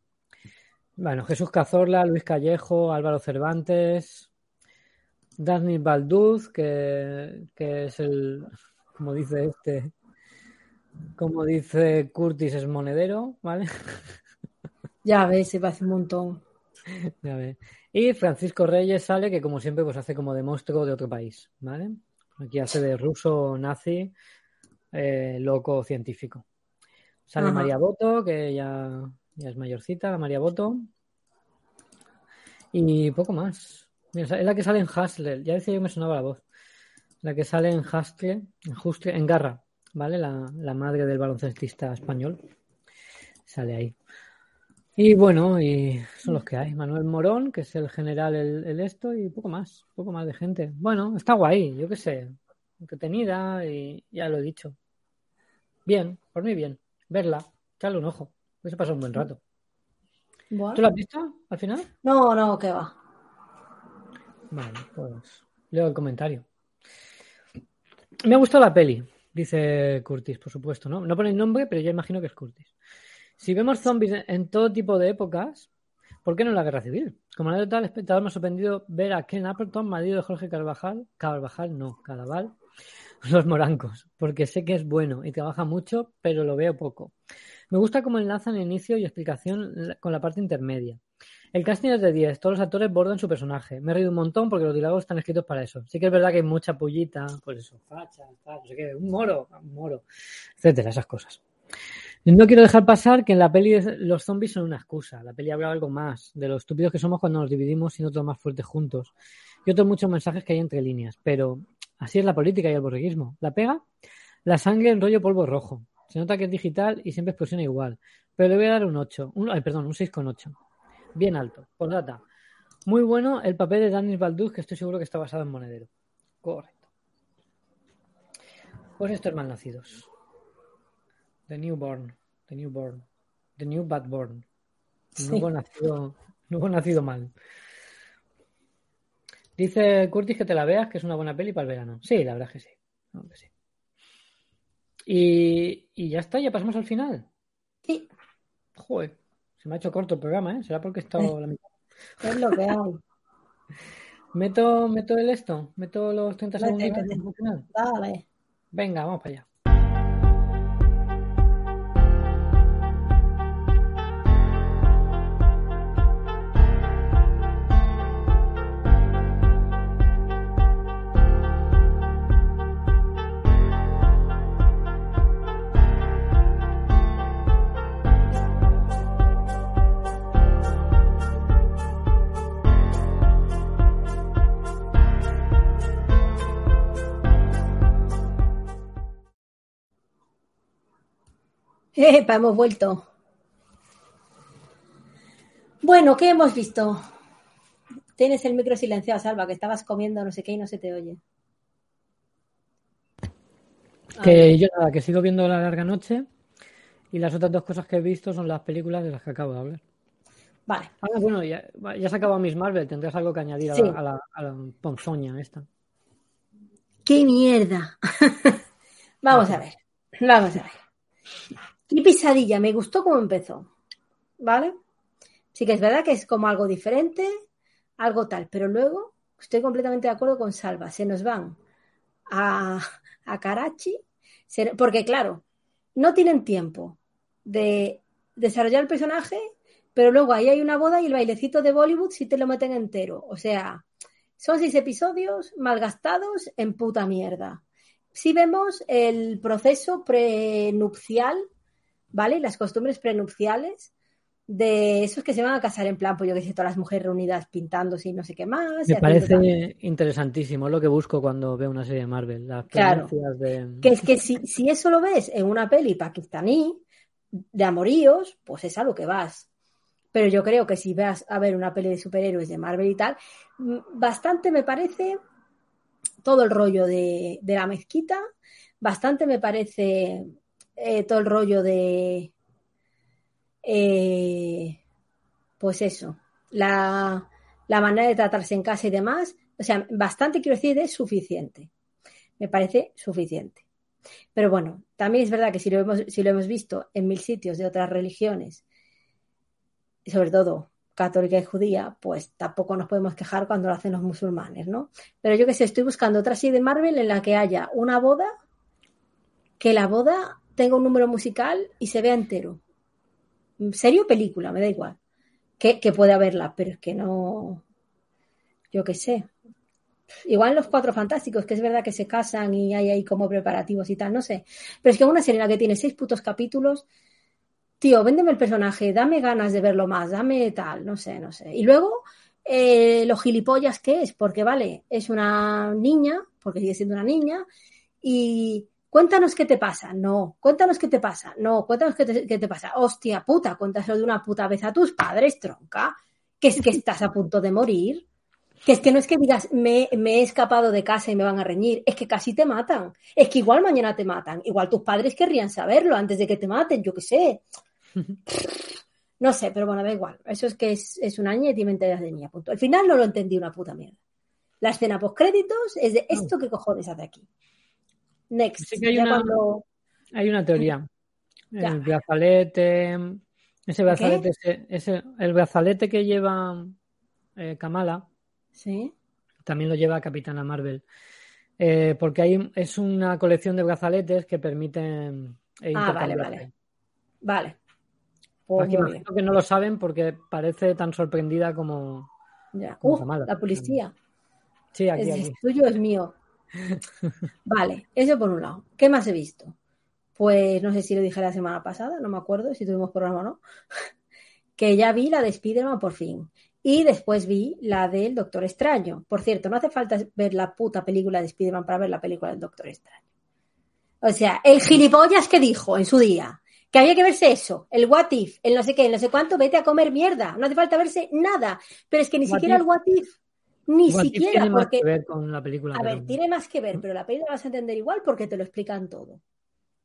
[SPEAKER 7] Bueno, Jesús Cazorla, Luis Callejo, Álvaro Cervantes, Dani Balduz, que, que es el, como dice este, como dice Curtis, es monedero, ¿vale?
[SPEAKER 3] Ya ves, se parece un montón.
[SPEAKER 7] Ya ves. Y Francisco Reyes sale, que como siempre, pues hace como de monstruo de otro país, ¿vale? Aquí hace de ruso nazi, eh, loco científico. Sale
[SPEAKER 3] Ajá.
[SPEAKER 7] María Boto, que ya, ya es mayorcita, la María Boto. Y poco más. Es la que sale en Hustler. Ya decía yo me sonaba la voz. La que sale en Hustler, en, en Garra, ¿vale? La, la madre del baloncestista español. Sale ahí. Y bueno, y son los que hay. Manuel Morón, que es el general, el, el esto, y poco más, poco más de gente. Bueno, está guay, yo qué sé. Entretenida y ya lo he dicho. Bien, por mí bien. Verla, echarle un ojo. Se pasa un buen rato.
[SPEAKER 3] Bueno.
[SPEAKER 7] ¿Tú la has visto al final?
[SPEAKER 3] No, no, que va.
[SPEAKER 7] Vale, pues leo el comentario. Me ha gustado la peli, dice Curtis, por supuesto, ¿no? No pone el nombre, pero yo imagino que es Curtis. Si vemos zombies en todo tipo de épocas, ¿por qué no en la guerra civil? Como anécdota, el espectador me ha sorprendido ver a Ken Appleton, marido de Jorge Carvajal, Carvajal, no, Cadaval, los morancos, porque sé que es bueno y trabaja mucho, pero lo veo poco. Me gusta cómo enlazan inicio y explicación con la parte intermedia. El casting es de 10, todos los actores bordan su personaje. Me he reído un montón porque los diálogos están escritos para eso. Sí que es verdad que hay mucha pullita, pues eso, facha, no sé qué, un moro, un moro, etcétera, esas cosas. No quiero dejar pasar que en la peli los zombies son una excusa. La peli habla algo más de lo estúpidos que somos cuando nos dividimos siendo todos más fuertes juntos. Y otros muchos mensajes que hay entre líneas. Pero así es la política y el borreguismo. La pega, la sangre en rollo polvo rojo. Se nota que es digital y siempre explosiona igual. Pero le voy a dar un 8. Un, ay, perdón, un 6,8. Bien alto. Por data. Muy bueno el papel de Danis Balduz, que estoy seguro que está basado en Monedero. Correcto. Pues estos malnacidos. The Newborn. The Newborn. The New Bad Born.
[SPEAKER 3] Sí.
[SPEAKER 7] Nuevo, nacido, nuevo nacido mal. Dice Curtis que te la veas, que es una buena peli para el verano. Sí, la verdad es que sí. No, que sí. Y, y ya está, ya pasamos al final.
[SPEAKER 3] Sí,
[SPEAKER 7] Joder, se me ha hecho corto el programa, ¿eh? Será porque he estado la mitad.
[SPEAKER 3] es lo que hay.
[SPEAKER 7] Meto, meto el esto, meto los 30
[SPEAKER 3] Vete,
[SPEAKER 7] segunditos
[SPEAKER 3] vete.
[SPEAKER 7] al final.
[SPEAKER 3] Dale.
[SPEAKER 7] Venga, vamos para allá.
[SPEAKER 3] Epa, hemos vuelto. Bueno, ¿qué hemos visto? Tienes el micro silenciado, Salva, que estabas comiendo no sé qué y no se te oye.
[SPEAKER 7] Que yo nada, que sigo viendo La Larga Noche y las otras dos cosas que he visto son las películas de las que acabo de hablar.
[SPEAKER 3] Vale,
[SPEAKER 7] Ah, bueno, ya, ya se acabado Miss Marvel, tendrás algo que añadir a, la, a, la, a la ponzoña esta.
[SPEAKER 3] ¡Qué mierda! vamos a ver, vamos a ver. Qué pisadilla, me gustó cómo empezó. ¿Vale? Sí que es verdad que es como algo diferente, algo tal, pero luego estoy completamente de acuerdo con Salva. Se nos van a, Karachi, porque claro, no tienen tiempo de desarrollar el personaje, pero luego ahí hay una boda y el bailecito de Bollywood sí te lo meten entero. O sea, son seis episodios malgastados en puta mierda. Si vemos el proceso prenupcial, ¿vale? Las costumbres prenupciales de esos que se van a casar en plan, pues yo que sé, todas las mujeres reunidas pintándose y no sé qué más.
[SPEAKER 7] Me
[SPEAKER 3] tal.
[SPEAKER 7] parece interesantísimo, es lo que busco cuando veo una serie de Marvel. Las
[SPEAKER 3] Claro.
[SPEAKER 7] de...
[SPEAKER 3] Que es que si, si eso lo ves en una peli pakistaní de amoríos, pues es a lo que vas. Pero yo creo que si vas a ver una peli de superhéroes de Marvel y tal, mm, bastante me parece todo el rollo de, de la mezquita, bastante me parece eh, todo el rollo de, eh, pues eso, la, la manera de tratarse en casa y demás. O sea, bastante quiero decir es suficiente. Me parece suficiente. Pero bueno, también es verdad que si lo hemos, si lo hemos visto en mil sitios de otras religiones, sobre todo católica y judía, pues tampoco nos podemos quejar cuando lo hacen los musulmanes, ¿no? Pero yo que sé, estoy buscando otra serie de Marvel en la que haya una boda, que la boda tenga un número musical y se vea entero. Serie o película, me da igual. Que, que puede haberla, pero es que no. Yo qué sé. Igual los cuatro fantásticos, que es verdad que se casan y hay ahí como preparativos y tal, no sé. Pero es que una serie la que tiene seis putos capítulos, tío, véndeme el personaje, dame ganas de verlo más, dame tal, no sé, no sé. Y luego, eh, lo gilipollas que es, porque vale, es una niña, porque sigue siendo una niña, y cuéntanos qué te pasa, no, cuéntanos qué te pasa, no, cuéntanos qué te, pasa, hostia puta, cuéntaselo de una puta vez a tus padres, tronca, que es que estás a punto de morir. Que es que no es que digas, me, me, he escapado de casa y me van a reñir, es que casi te matan. Es que igual mañana te matan. Igual tus padres querrían saberlo antes de que te maten, yo qué sé. No sé, pero bueno, da igual. Eso es que es, es una niña y tiene mentalidad de niña. Punto. Al final no lo entendí una puta mierda. La escena post créditos es de esto que cojones hace aquí. Next.
[SPEAKER 7] Sí que hay una-
[SPEAKER 3] cuando-
[SPEAKER 7] Hay una teoría.
[SPEAKER 3] Ya.
[SPEAKER 7] El brazalete, ese brazalete, ese, ese- el brazalete que lleva eh, Kamala,
[SPEAKER 3] Sí.
[SPEAKER 7] también lo lleva Capitana Marvel. Eh, porque hay, es una colección de brazaletes que permiten eh,
[SPEAKER 3] Ah, vale, vale. Vale. Pues
[SPEAKER 7] imagino que no lo saben porque parece tan sorprendida como.
[SPEAKER 3] Ya.
[SPEAKER 7] como
[SPEAKER 3] Uh,
[SPEAKER 7] Kamala.
[SPEAKER 3] la policía.
[SPEAKER 7] Sí, aquí,
[SPEAKER 3] es,
[SPEAKER 7] aquí.
[SPEAKER 3] es tuyo, es mío. Vale, eso por un lado. ¿Qué más he visto? Pues no sé si lo dije la semana pasada, no me acuerdo si tuvimos programa o no. Que ya vi la de Spider-Man por fin. Y después vi la del Doctor Extraño. Por cierto, no hace falta ver la puta película de Spider-Man para ver la película del Doctor Extraño. O sea, el gilipollas que dijo en su día que había que verse eso, el what if, el no sé qué, el no sé cuánto, vete a comer mierda. No hace falta verse nada. Pero es que ni
[SPEAKER 7] What
[SPEAKER 3] siquiera
[SPEAKER 7] if-
[SPEAKER 3] el what if, ni siquiera,
[SPEAKER 7] tiene más
[SPEAKER 3] porque
[SPEAKER 7] que ver con la película.
[SPEAKER 3] a ver, tiene más que ver, pero la película la vas a entender igual porque te lo explican todo.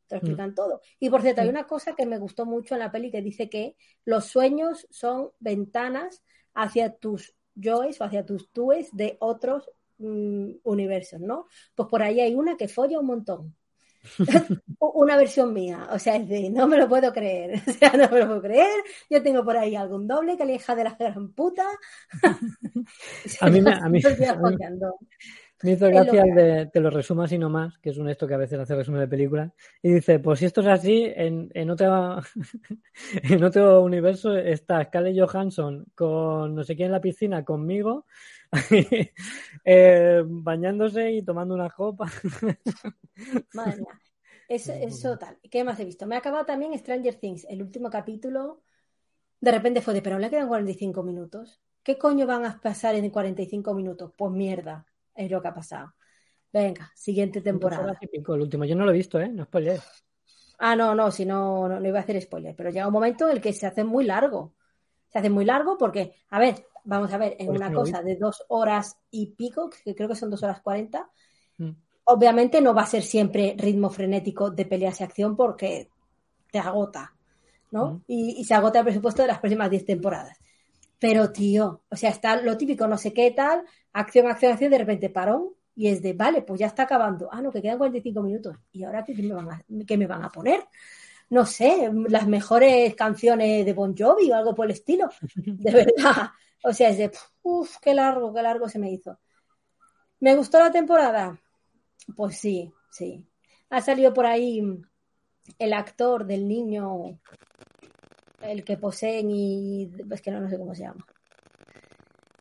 [SPEAKER 3] Te lo
[SPEAKER 7] Mm.
[SPEAKER 3] explican todo. Y por cierto, hay
[SPEAKER 7] Mm.
[SPEAKER 3] una cosa que me gustó mucho en la peli que dice que los sueños son ventanas hacia tus yoes o hacia tus túes de otros mm, universos, ¿no? Pues por ahí hay una que folla un montón. una versión mía, o sea, es de no me lo puedo creer, o sea, no me lo puedo creer. Yo tengo por ahí algún doble que le hija de la gran puta.
[SPEAKER 7] A mí me- a mí-
[SPEAKER 3] Se estoy
[SPEAKER 7] a mí-
[SPEAKER 3] follando.
[SPEAKER 7] Me hizo gracia el de te lo resumo así nomás, que es un esto que a veces hace resumen de películas, y dice, pues si esto es así, en, en, otra, en otro universo está Scarlett Johansson con no sé quién en la piscina conmigo, eh, bañándose y tomando una copa.
[SPEAKER 3] Madre mía. Eso, eso tal. ¿Qué más he visto? Me ha acabado también Stranger Things, el último capítulo. De repente fue de, pero le quedan 45 minutos. ¿Qué coño van a pasar en 45 minutos? Pues mierda, es lo que ha pasado. Venga, siguiente temporada.
[SPEAKER 7] el último. Yo no lo he visto, ¿eh? No spoilers.
[SPEAKER 3] Ah, no, no, si no, no, no iba a hacer spoiler, pero llega un momento en el que se hace muy largo. Se hace muy largo porque, a ver, vamos a ver, en una cosa de dos horas y pico, que creo que son dos horas cuarenta,
[SPEAKER 7] Mm.
[SPEAKER 3] obviamente no va a ser siempre ritmo frenético de peleas y acción porque te agota, ¿no?
[SPEAKER 7] Mm.
[SPEAKER 3] Y, y se agota el presupuesto de las próximas 10 temporadas. Pero, tío, o sea, está lo típico, no sé qué tal, acción, acción, acción, de repente parón y es de, vale, pues ya está acabando. Ah, no, que quedan 45 minutos. ¿Y ahora qué me van a, qué me van a poner? No sé, las mejores canciones de Bon Jovi o algo por el estilo. De verdad. O sea, es de, uff, qué largo, qué largo se me hizo. ¿Me gustó la temporada? Pues sí, sí. Ha salido por ahí el actor del niño, el que poseen y es que no, no sé cómo se llama,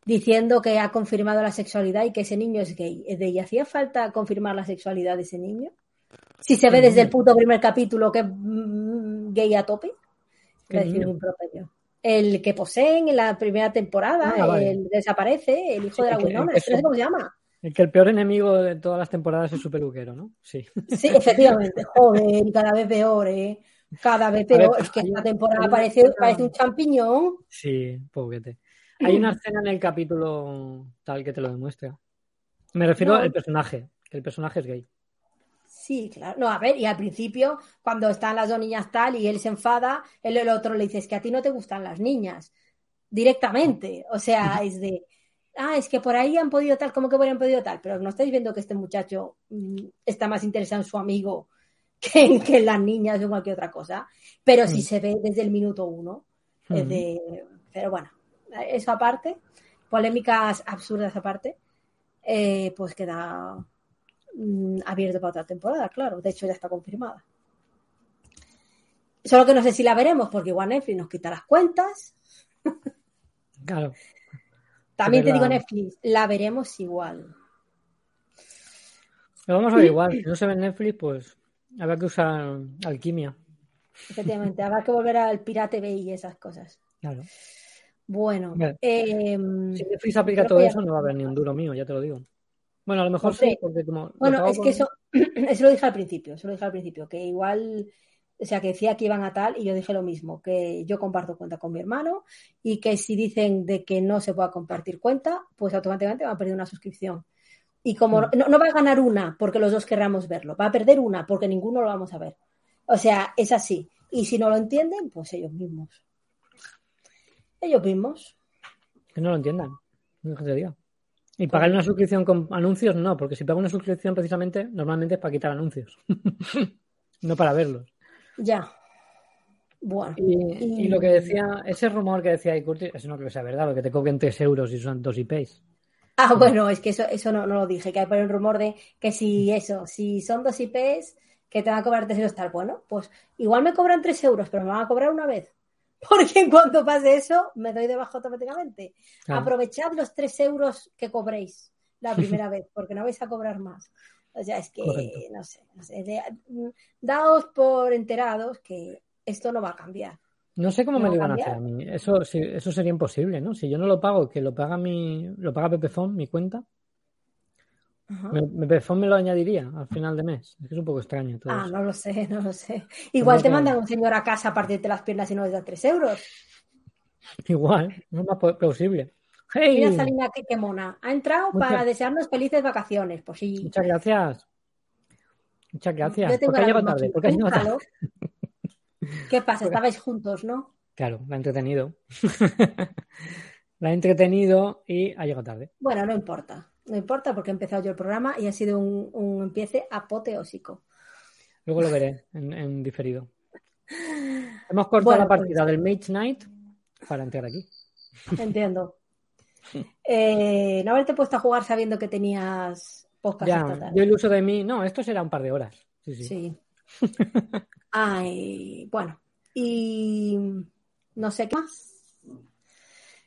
[SPEAKER 3] diciendo que ha confirmado la sexualidad y que ese niño es gay. Es de, ¿y hacía falta confirmar la sexualidad de ese niño? Si se ve
[SPEAKER 7] El
[SPEAKER 3] desde el puto primer capítulo que es mm, gay a tope. El que poseen en la primera temporada,
[SPEAKER 7] Ah, vale.
[SPEAKER 3] el desaparece, el hijo
[SPEAKER 7] Sí,
[SPEAKER 3] de la Winona, no sé cómo se llama.
[SPEAKER 7] El que el peor enemigo de todas las temporadas es su peluquero, ¿no? Sí.
[SPEAKER 3] Sí, efectivamente, joder, cada vez peor, ¿eh? Cada vez
[SPEAKER 7] ver,
[SPEAKER 3] peor. es que esta temporada parece, parece un champiñón.
[SPEAKER 7] Sí, poquete. Hay una escena en el capítulo tal que te lo demuestra. Me refiero
[SPEAKER 3] No.
[SPEAKER 7] al personaje, que el personaje es gay.
[SPEAKER 3] Sí, claro. No, a ver, y al principio, cuando están las dos niñas tal y él se enfada, él el otro le dice, es que a ti no te gustan las niñas. Directamente. O sea, es de, ah, es que por ahí han podido tal, ¿cómo que por ahí han podido tal? Pero no estáis viendo que este muchacho mm, está más interesado en su amigo que en, que en las niñas o en cualquier otra cosa. Pero sí
[SPEAKER 7] Mm.
[SPEAKER 3] se ve desde el minuto uno.
[SPEAKER 7] Mm.
[SPEAKER 3] pero bueno, eso aparte, polémicas absurdas aparte, eh, pues queda mm, abierto para otra temporada, claro. De hecho, ya está confirmada. Solo que no sé si la veremos, porque igual Netflix nos quita las cuentas.
[SPEAKER 7] Claro.
[SPEAKER 3] También te digo Netflix, la veremos igual.
[SPEAKER 7] Lo vamos a ver igual. Si no se ve en Netflix, pues habrá que usar alquimia.
[SPEAKER 3] Efectivamente, habrá que volver al Pirate Bay y esas cosas.
[SPEAKER 7] Claro.
[SPEAKER 3] Bueno,
[SPEAKER 7] Vale.
[SPEAKER 3] eh,
[SPEAKER 7] Si Netflix aplica todo
[SPEAKER 3] ya-
[SPEAKER 7] eso, no va a haber ni un duro mío, ya te lo digo. Bueno, a lo mejor sí, porque como.
[SPEAKER 3] Bueno, es
[SPEAKER 7] con-
[SPEAKER 3] que eso, eso lo dije al principio, eso lo dije al principio, que igual, o sea, que decía que iban a tal y yo dije lo mismo, que yo comparto cuenta con mi hermano y que si dicen de que no se pueda compartir cuenta, pues automáticamente va a perder una suscripción. Y como
[SPEAKER 7] Mm.
[SPEAKER 3] no, no va a ganar una porque los dos querramos verlo, va a perder una porque ninguno lo vamos a ver. O sea, es así. Y si no lo entienden, pues ellos mismos. Ellos mismos.
[SPEAKER 7] Que no lo entiendan. No. Y pagar una suscripción con anuncios, no, porque si pago una suscripción precisamente, normalmente es para quitar anuncios. no para verlos.
[SPEAKER 3] Ya. Bueno.
[SPEAKER 7] Y, y lo que decía, ese rumor que decía ahí Curtis, eso no creo que sea verdad, lo que te cobren 3 euros y son dos IPs.
[SPEAKER 3] Ah, bueno, es que eso, eso no, no lo dije, que hay por un rumor de que si eso, si son dos IPs que te van a cobrar 3 euros tal, bueno, pues igual me cobran 3 euros, pero me van a cobrar una vez. Porque en cuanto pase eso, me doy de baja automáticamente. Aprovechad los 3 euros que cobréis la primera vez, porque no vais a cobrar más. O sea, es que,
[SPEAKER 7] Correcto.
[SPEAKER 3] no sé, no sé. de- mm, daos por enterados que esto no va a cambiar.
[SPEAKER 7] No sé cómo me lo iban a hacer a mí. Eso, sí, eso sería imposible, ¿no? Si yo no lo pago, que lo paga mi, lo paga Pepefon, mi cuenta, Me, lo añadiría al final de mes. Es que es un poco extraño todo
[SPEAKER 3] Ah,
[SPEAKER 7] eso.
[SPEAKER 3] no lo sé, no lo sé. Igual
[SPEAKER 7] no
[SPEAKER 3] te mandan un señor a casa a partirte las piernas y no les da 3 euros.
[SPEAKER 7] Igual, no es más plausible. ¡Hey!
[SPEAKER 3] Mira, Salina, qué, qué mona. Ha entrado
[SPEAKER 7] Muchas-
[SPEAKER 3] para desearnos felices vacaciones. Pues sí.
[SPEAKER 7] Muchas gracias. Muchas gracias.
[SPEAKER 3] Yo tengo
[SPEAKER 7] ¿Por qué. ¿Qué
[SPEAKER 3] pasa? Estabais juntos, ¿no?
[SPEAKER 7] Claro, la ha entretenido. la ha entretenido y ha llegado tarde.
[SPEAKER 3] Bueno, no importa. No importa porque he empezado yo el programa y ha sido un, un empiece apoteósico.
[SPEAKER 7] Luego lo veré en, en diferido. Hemos cortado
[SPEAKER 3] Bueno,
[SPEAKER 7] la
[SPEAKER 3] pues-
[SPEAKER 7] partida del Mage Knight para entrar aquí.
[SPEAKER 3] Entiendo. Eh, no haberte puesto a jugar sabiendo que tenías podcast esta
[SPEAKER 7] Ya,
[SPEAKER 3] tarde.
[SPEAKER 7] yo el uso de mí. No, esto será un par de horas. Sí, sí.
[SPEAKER 3] Sí. Ay, bueno. Y no sé qué más.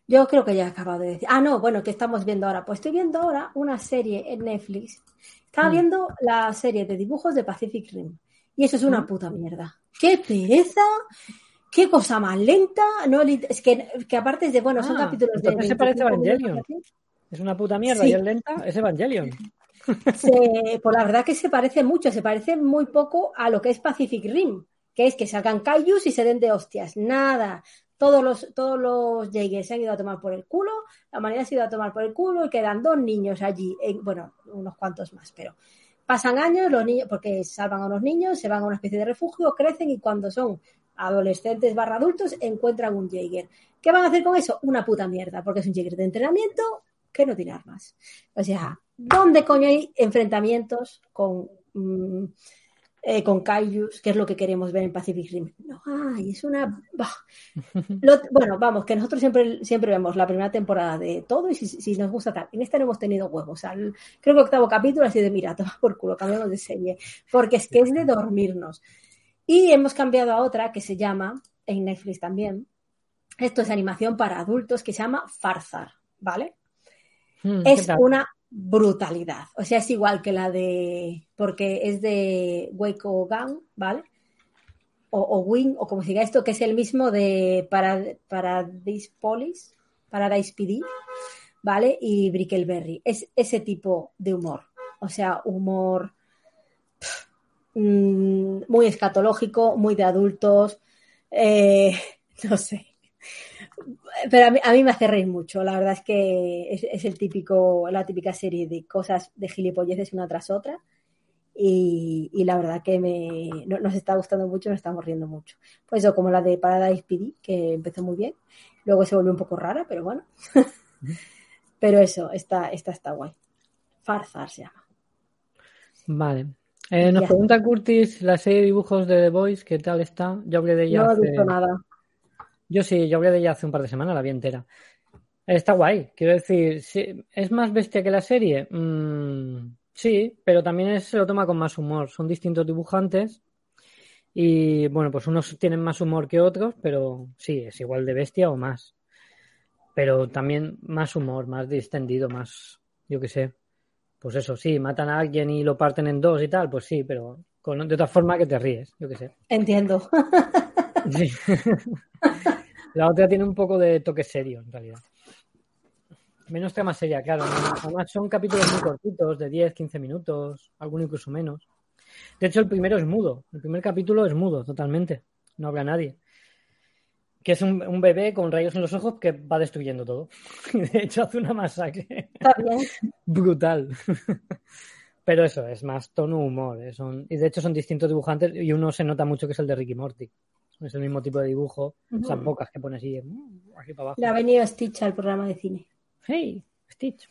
[SPEAKER 3] Yo creo que ya he acabado de decir. Ah, no, bueno, ¿qué estamos viendo ahora? Pues estoy viendo ahora una serie en Netflix. Estaba
[SPEAKER 7] Mm.
[SPEAKER 3] viendo la serie de dibujos de Pacific Rim. Y eso es una
[SPEAKER 7] Mm.
[SPEAKER 3] puta mierda. ¡Qué pereza! ¡Qué cosa más lenta! No, es que, que aparte es de, bueno, son
[SPEAKER 7] Ah,
[SPEAKER 3] capítulos de.
[SPEAKER 7] se parece a
[SPEAKER 3] 25
[SPEAKER 7] Evangelion. Es una puta mierda
[SPEAKER 3] Sí.
[SPEAKER 7] y es lenta. Es Evangelion.
[SPEAKER 3] se- pues la verdad que se parece mucho, se parece muy poco a lo que es Pacific Rim, que es que sacan kaijus y se den de hostias. Nada. Todos los, todos los se han ido a tomar por el culo, la humanidad se ha ido a tomar por el culo y quedan dos niños allí, en- bueno, unos cuantos más, pero pasan años los niños, porque salvan a unos niños, se van a una especie de refugio, crecen y cuando son adolescentes barra adultos encuentran un Jaeger. ¿Qué van a hacer con eso? Una puta mierda, porque es un Jaeger de entrenamiento que no tiene armas. O sea, ¿dónde coño hay enfrentamientos con, mm, eh, con Kaijus, que es lo que queremos ver en Pacific Rim? No hay, es una... Lo- bueno, vamos, que nosotros siempre, siempre vemos la primera temporada de todo y si, si nos gusta tal. En esta no hemos tenido huevos. O sea, el- creo que octavo capítulo ha sido de, mira, toma por culo, cambiamos de serie. Porque es que es de dormirnos. Y hemos cambiado a otra que se llama, en Netflix también, esto es animación para adultos, que se llama Farzar, ¿vale?
[SPEAKER 7] Mm, ¿qué
[SPEAKER 3] es una brutalidad. O sea, es igual que la de. Porque es de Waco Gun, ¿vale? O, Wing, o como se diga esto, que es el mismo de Parad- Paradise Police, Paradise PD, ¿vale? Y Brickleberry. Es ese tipo de humor. O sea, humor mm, muy escatológico, muy de adultos. eh, no sé. Pero a mí, a mí me hace reír mucho. La verdad es que es, es el típico, la típica serie de cosas de gilipolleces una tras otra. Y, y la verdad que me, no- nos está gustando mucho, nos estamos riendo mucho. Pues eso, como la de Paradise PD, que empezó muy bien. Luego se volvió un poco rara, pero bueno. pero eso, esta, esta está guay. Farzar se llama.
[SPEAKER 7] Vale. Eh, nos pregunta Curtis la serie de dibujos de The Voice, ¿qué tal está? Yo hablé de ella
[SPEAKER 3] No he
[SPEAKER 7] hace...
[SPEAKER 3] visto nada.
[SPEAKER 7] Yo sí, yo hablé de ella hace un par de semanas, la vi entera. Está guay, quiero decir, sí, ¿es más bestia que la serie? Mm, sí, pero también es- se lo toma con más humor. Son distintos dibujantes y, bueno, pues unos tienen más humor que otros, pero sí, es igual de bestia o más. Pero también más humor, más distendido, más, yo qué sé. Pues eso, sí, matan a alguien y lo parten en dos y tal, pues sí, pero con, de otra forma que te ríes, yo qué sé.
[SPEAKER 3] Entiendo.
[SPEAKER 7] Sí. La otra tiene un poco de toque serio, en realidad. Menos trama seria, claro. Además son capítulos muy cortitos, de 10, 15 minutos, alguno incluso menos. De hecho, el primero es mudo. El primer capítulo es mudo, totalmente. No habla nadie. Que es un, un bebé con rayos en los ojos que va destruyendo todo. De hecho, hace una masacre brutal. Pero eso, es más tono humor. eh, son- y de hecho son distintos dibujantes y uno se nota mucho que es el de Ricky Morty. Es el mismo tipo de dibujo. Esas
[SPEAKER 3] Ujú.
[SPEAKER 7] bocas que pone así, mm, para abajo.
[SPEAKER 3] Le ha venido Stitch al programa de cine.
[SPEAKER 7] Hey, Stitch.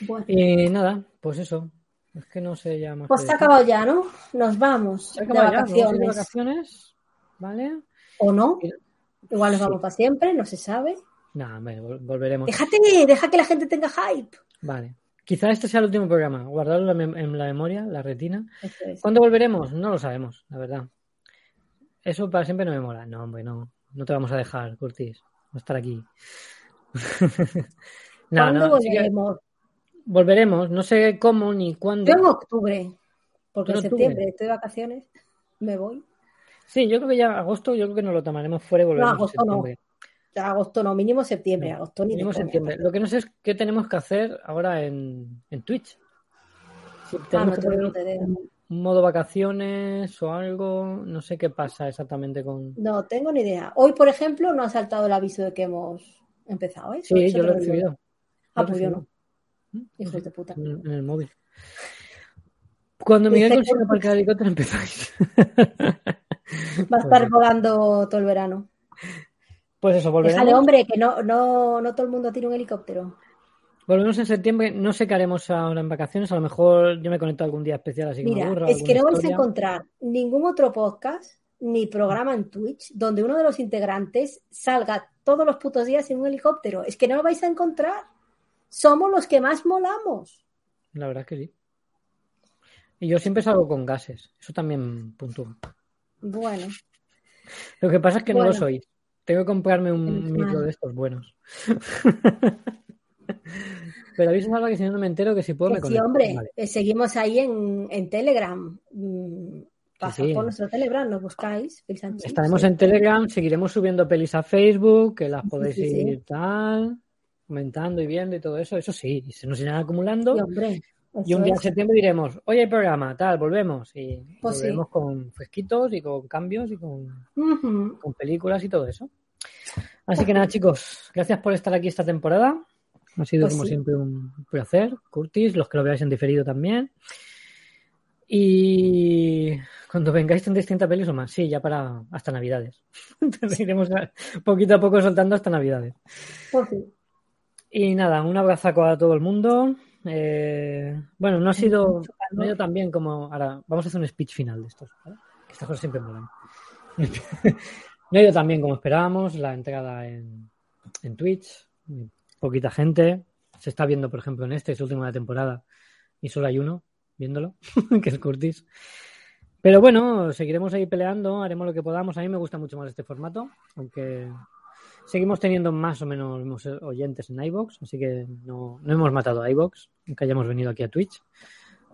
[SPEAKER 3] Bueno.
[SPEAKER 7] Y nada, pues eso. Es que no sé ya más.
[SPEAKER 3] Pues se ha acabado ya, ¿no? Nos vamos
[SPEAKER 7] Se
[SPEAKER 3] de
[SPEAKER 7] ya,
[SPEAKER 3] vacaciones.
[SPEAKER 7] de vacaciones. ¿Vale?
[SPEAKER 3] ¿O no? Igual nos
[SPEAKER 7] Sí.
[SPEAKER 3] vamos para siempre, no se sabe.
[SPEAKER 7] Nada, volveremos.
[SPEAKER 3] Déjate, deja que la gente tenga hype.
[SPEAKER 7] Vale. Quizá este sea el último programa. Guardarlo en la, mem- en la memoria, la retina.
[SPEAKER 3] Es.
[SPEAKER 7] ¿Cuándo volveremos? No lo sabemos, la verdad. eso para siempre no me mola. No, hombre, no. No te vamos a dejar, Curtis. Vamos a estar aquí. no,
[SPEAKER 3] ¿Cuándo
[SPEAKER 7] no. que
[SPEAKER 3] volveremos?
[SPEAKER 7] volveremos. No sé cómo ni cuándo.
[SPEAKER 3] Yo en octubre, porque
[SPEAKER 7] En
[SPEAKER 3] en
[SPEAKER 7] octubre.
[SPEAKER 3] septiembre estoy de vacaciones, me voy.
[SPEAKER 7] Sí, yo creo que ya agosto, yo creo que nos lo tomaremos fuera y volveremos en
[SPEAKER 3] agosto no.
[SPEAKER 7] septiembre.
[SPEAKER 3] Agosto no, mínimo septiembre, agosto ni
[SPEAKER 7] Mínimo septiembre. Lo que no sé es qué tenemos que hacer ahora en, en Twitch. Si
[SPEAKER 3] Ah,
[SPEAKER 7] tenemos
[SPEAKER 3] no
[SPEAKER 7] que poner un modo vacaciones o algo. No sé qué pasa exactamente con.
[SPEAKER 3] No tengo ni idea. Hoy, por ejemplo, no ha saltado el aviso de que hemos empezado, ¿eh?
[SPEAKER 7] Sí, yo lo he
[SPEAKER 3] digo. Ah, pues yo
[SPEAKER 7] recibido.
[SPEAKER 3] no. Hijos de puta.
[SPEAKER 7] En, en el móvil. Cuando Miguel consiga aparcar el helicóptero empezáis.
[SPEAKER 3] Va a estar volando todo el verano.
[SPEAKER 7] Pues eso,
[SPEAKER 3] Déjale,
[SPEAKER 7] volveremos.
[SPEAKER 3] hombre, que no, no, no todo el mundo tiene un helicóptero.
[SPEAKER 7] Volvemos en septiembre. No sé qué haremos ahora en vacaciones. A lo mejor yo me conecto algún día especial así que me
[SPEAKER 3] Mira,
[SPEAKER 7] aburra.
[SPEAKER 3] es que no vais a encontrar ningún otro podcast ni programa en Twitch donde uno de los integrantes salga todos los putos días en un helicóptero. Es que no lo vais a encontrar. Somos los que más molamos.
[SPEAKER 7] La verdad es que sí. Y yo siempre salgo con gases. Eso también puntúa.
[SPEAKER 3] Bueno,
[SPEAKER 7] Lo que pasa es que no lo soy. Tengo que comprarme un micro de estos buenos. Pero avisa Salva que si no, no me entero que si puedo me
[SPEAKER 3] que sí,
[SPEAKER 7] conecto.
[SPEAKER 3] hombre,
[SPEAKER 7] Vale.
[SPEAKER 3] eh, seguimos ahí en, en Telegram. Mm, Pasad
[SPEAKER 7] sí.
[SPEAKER 3] por nuestro Telegram, nos buscáis.
[SPEAKER 7] Estaremos
[SPEAKER 3] Sí.
[SPEAKER 7] en Telegram, seguiremos subiendo pelis a Facebook, que las
[SPEAKER 3] Sí,
[SPEAKER 7] podéis
[SPEAKER 3] sí, sí.
[SPEAKER 7] ir tal, comentando y viendo y todo eso. Eso sí, y se nos irán acumulando.
[SPEAKER 3] Sí, hombre,
[SPEAKER 7] Y un día en septiembre diremos, oye, hay programa, tal, volvemos. Y
[SPEAKER 3] Pues sí.
[SPEAKER 7] volvemos con fresquitos y con cambios y con, con películas y todo eso. Así que nada, chicos, gracias por estar aquí esta temporada. Ha sido
[SPEAKER 3] Pues
[SPEAKER 7] como
[SPEAKER 3] sí.
[SPEAKER 7] siempre un placer. Curtis, los que lo veáis en diferido también. Y cuando vengáis tendréis 30 pelis o más. Sí, ya para hasta Navidades. Entonces iremos a- poquito a poco soltando hasta Navidades.
[SPEAKER 3] Pues sí.
[SPEAKER 7] Y nada, un abrazaco a todo el mundo. Eh, bueno, no ha sido, tan bien como. Ahora, vamos a hacer un speech final de estos. ¿vale? Que estas cosas siempre molan. no ha ido tan bien como esperábamos. La entrada en, en Twitch, poquita gente. Se está viendo, por ejemplo, en este, es último de la temporada, y solo hay uno viéndolo, que es Curtis. Pero bueno, seguiremos ahí peleando, haremos lo que podamos. A mí me gusta mucho más este formato, aunque seguimos teniendo más o menos oyentes en iBox, así que no, no hemos matado a iBox, aunque hayamos venido aquí a Twitch.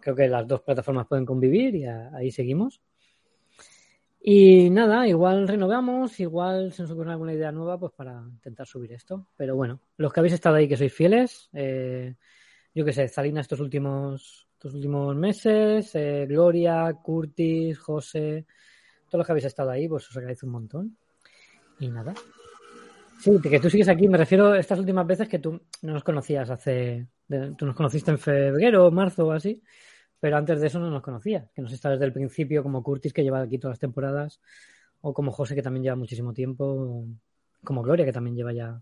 [SPEAKER 7] Creo que las dos plataformas pueden convivir y ahí seguimos. Y nada, igual renovamos, igual se nos ocurre alguna idea nueva pues para intentar subir esto. Pero bueno, los que habéis estado ahí que sois fieles, eh, yo qué sé, Zalina estos últimos, estos últimos meses, eh, Gloria, Curtis, José, todos los que habéis estado ahí, pues os agradezco un montón. Y nada. Sí, que tú sigues aquí, me refiero a estas últimas veces que tú no nos conocías hace. tú nos conociste en febrero, marzo o así, pero antes de eso no nos conocías, que nos está desde el principio, como Curtis, que lleva aquí todas las temporadas, o como José, que también lleva muchísimo tiempo, como Gloria, que también lleva ya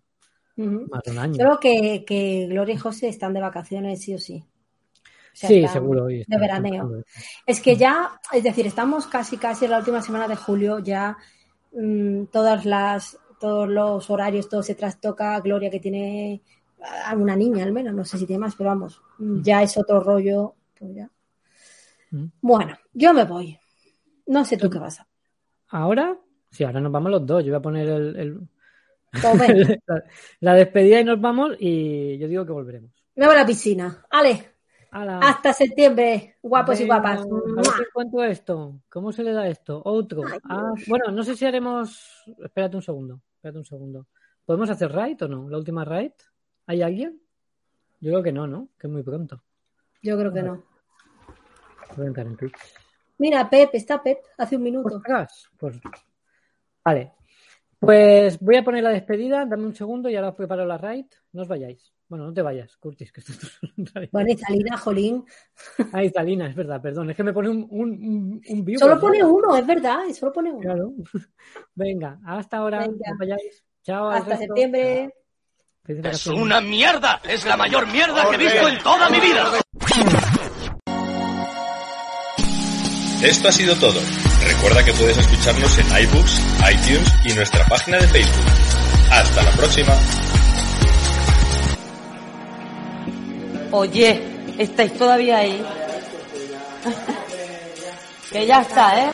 [SPEAKER 7] más de un año.
[SPEAKER 3] Creo que, que Gloria y José están de vacaciones, sí o sí. O sea,
[SPEAKER 7] sí, seguro.
[SPEAKER 3] De veraneo. Es que ya, es decir, estamos casi casi en la última semana de julio, ya mm, todas las, todos los horarios, todo se trastoca. Gloria que tiene a una niña al menos, no sé si tiene más, pero vamos, mm, ya es otro rollo. Pues ya. Bueno, yo me voy. No sé tú qué vas a.
[SPEAKER 7] ¿Ahora? Sí, ahora nos vamos los dos. Yo voy a poner el,
[SPEAKER 3] Pues
[SPEAKER 7] la, la despedida y nos vamos y yo digo que volveremos.
[SPEAKER 3] me voy a la piscina. Ale, hasta septiembre, guapos y guapas.
[SPEAKER 7] A ver esto. ¿Cómo se le da esto? Otro.
[SPEAKER 3] Ay,
[SPEAKER 7] Ah, bueno, no sé si haremos. Espérate un segundo. Espérate un segundo. ¿Podemos hacer raid o no? ¿La última raid? ¿Hay alguien? Yo creo que no, ¿no? Que es muy pronto.
[SPEAKER 3] Yo creo que no.
[SPEAKER 7] Voy a entrar en Twitch.
[SPEAKER 3] Mira, Pep, está Pep, hace un minuto.
[SPEAKER 7] Ostras, Pues, vale. Pues voy a poner la despedida. Dame un segundo y ahora os preparo la raid. No os vayáis. Bueno, no te vayas, Curtis, que esto es.
[SPEAKER 3] Bueno, y Salina, Jolín.
[SPEAKER 7] Es verdad, perdón. Es que me pone un, un, un, un viewer,
[SPEAKER 3] Solo
[SPEAKER 7] ¿no?
[SPEAKER 3] pone uno, es verdad, solo pone uno.
[SPEAKER 7] Claro. Venga, hasta ahora.
[SPEAKER 3] Venga.
[SPEAKER 7] No vayáis. Chao.
[SPEAKER 3] Hasta
[SPEAKER 7] resto.
[SPEAKER 3] septiembre.
[SPEAKER 1] ¡Es una mierda! ¡Es la mayor mierda que he visto en toda mi vida!
[SPEAKER 2] Esto ha sido todo. Recuerda que puedes escucharnos en iBooks, iTunes y nuestra página de Facebook. Hasta la próxima.
[SPEAKER 8] Oye, ¿estáis todavía ahí? que ya está, ¿eh?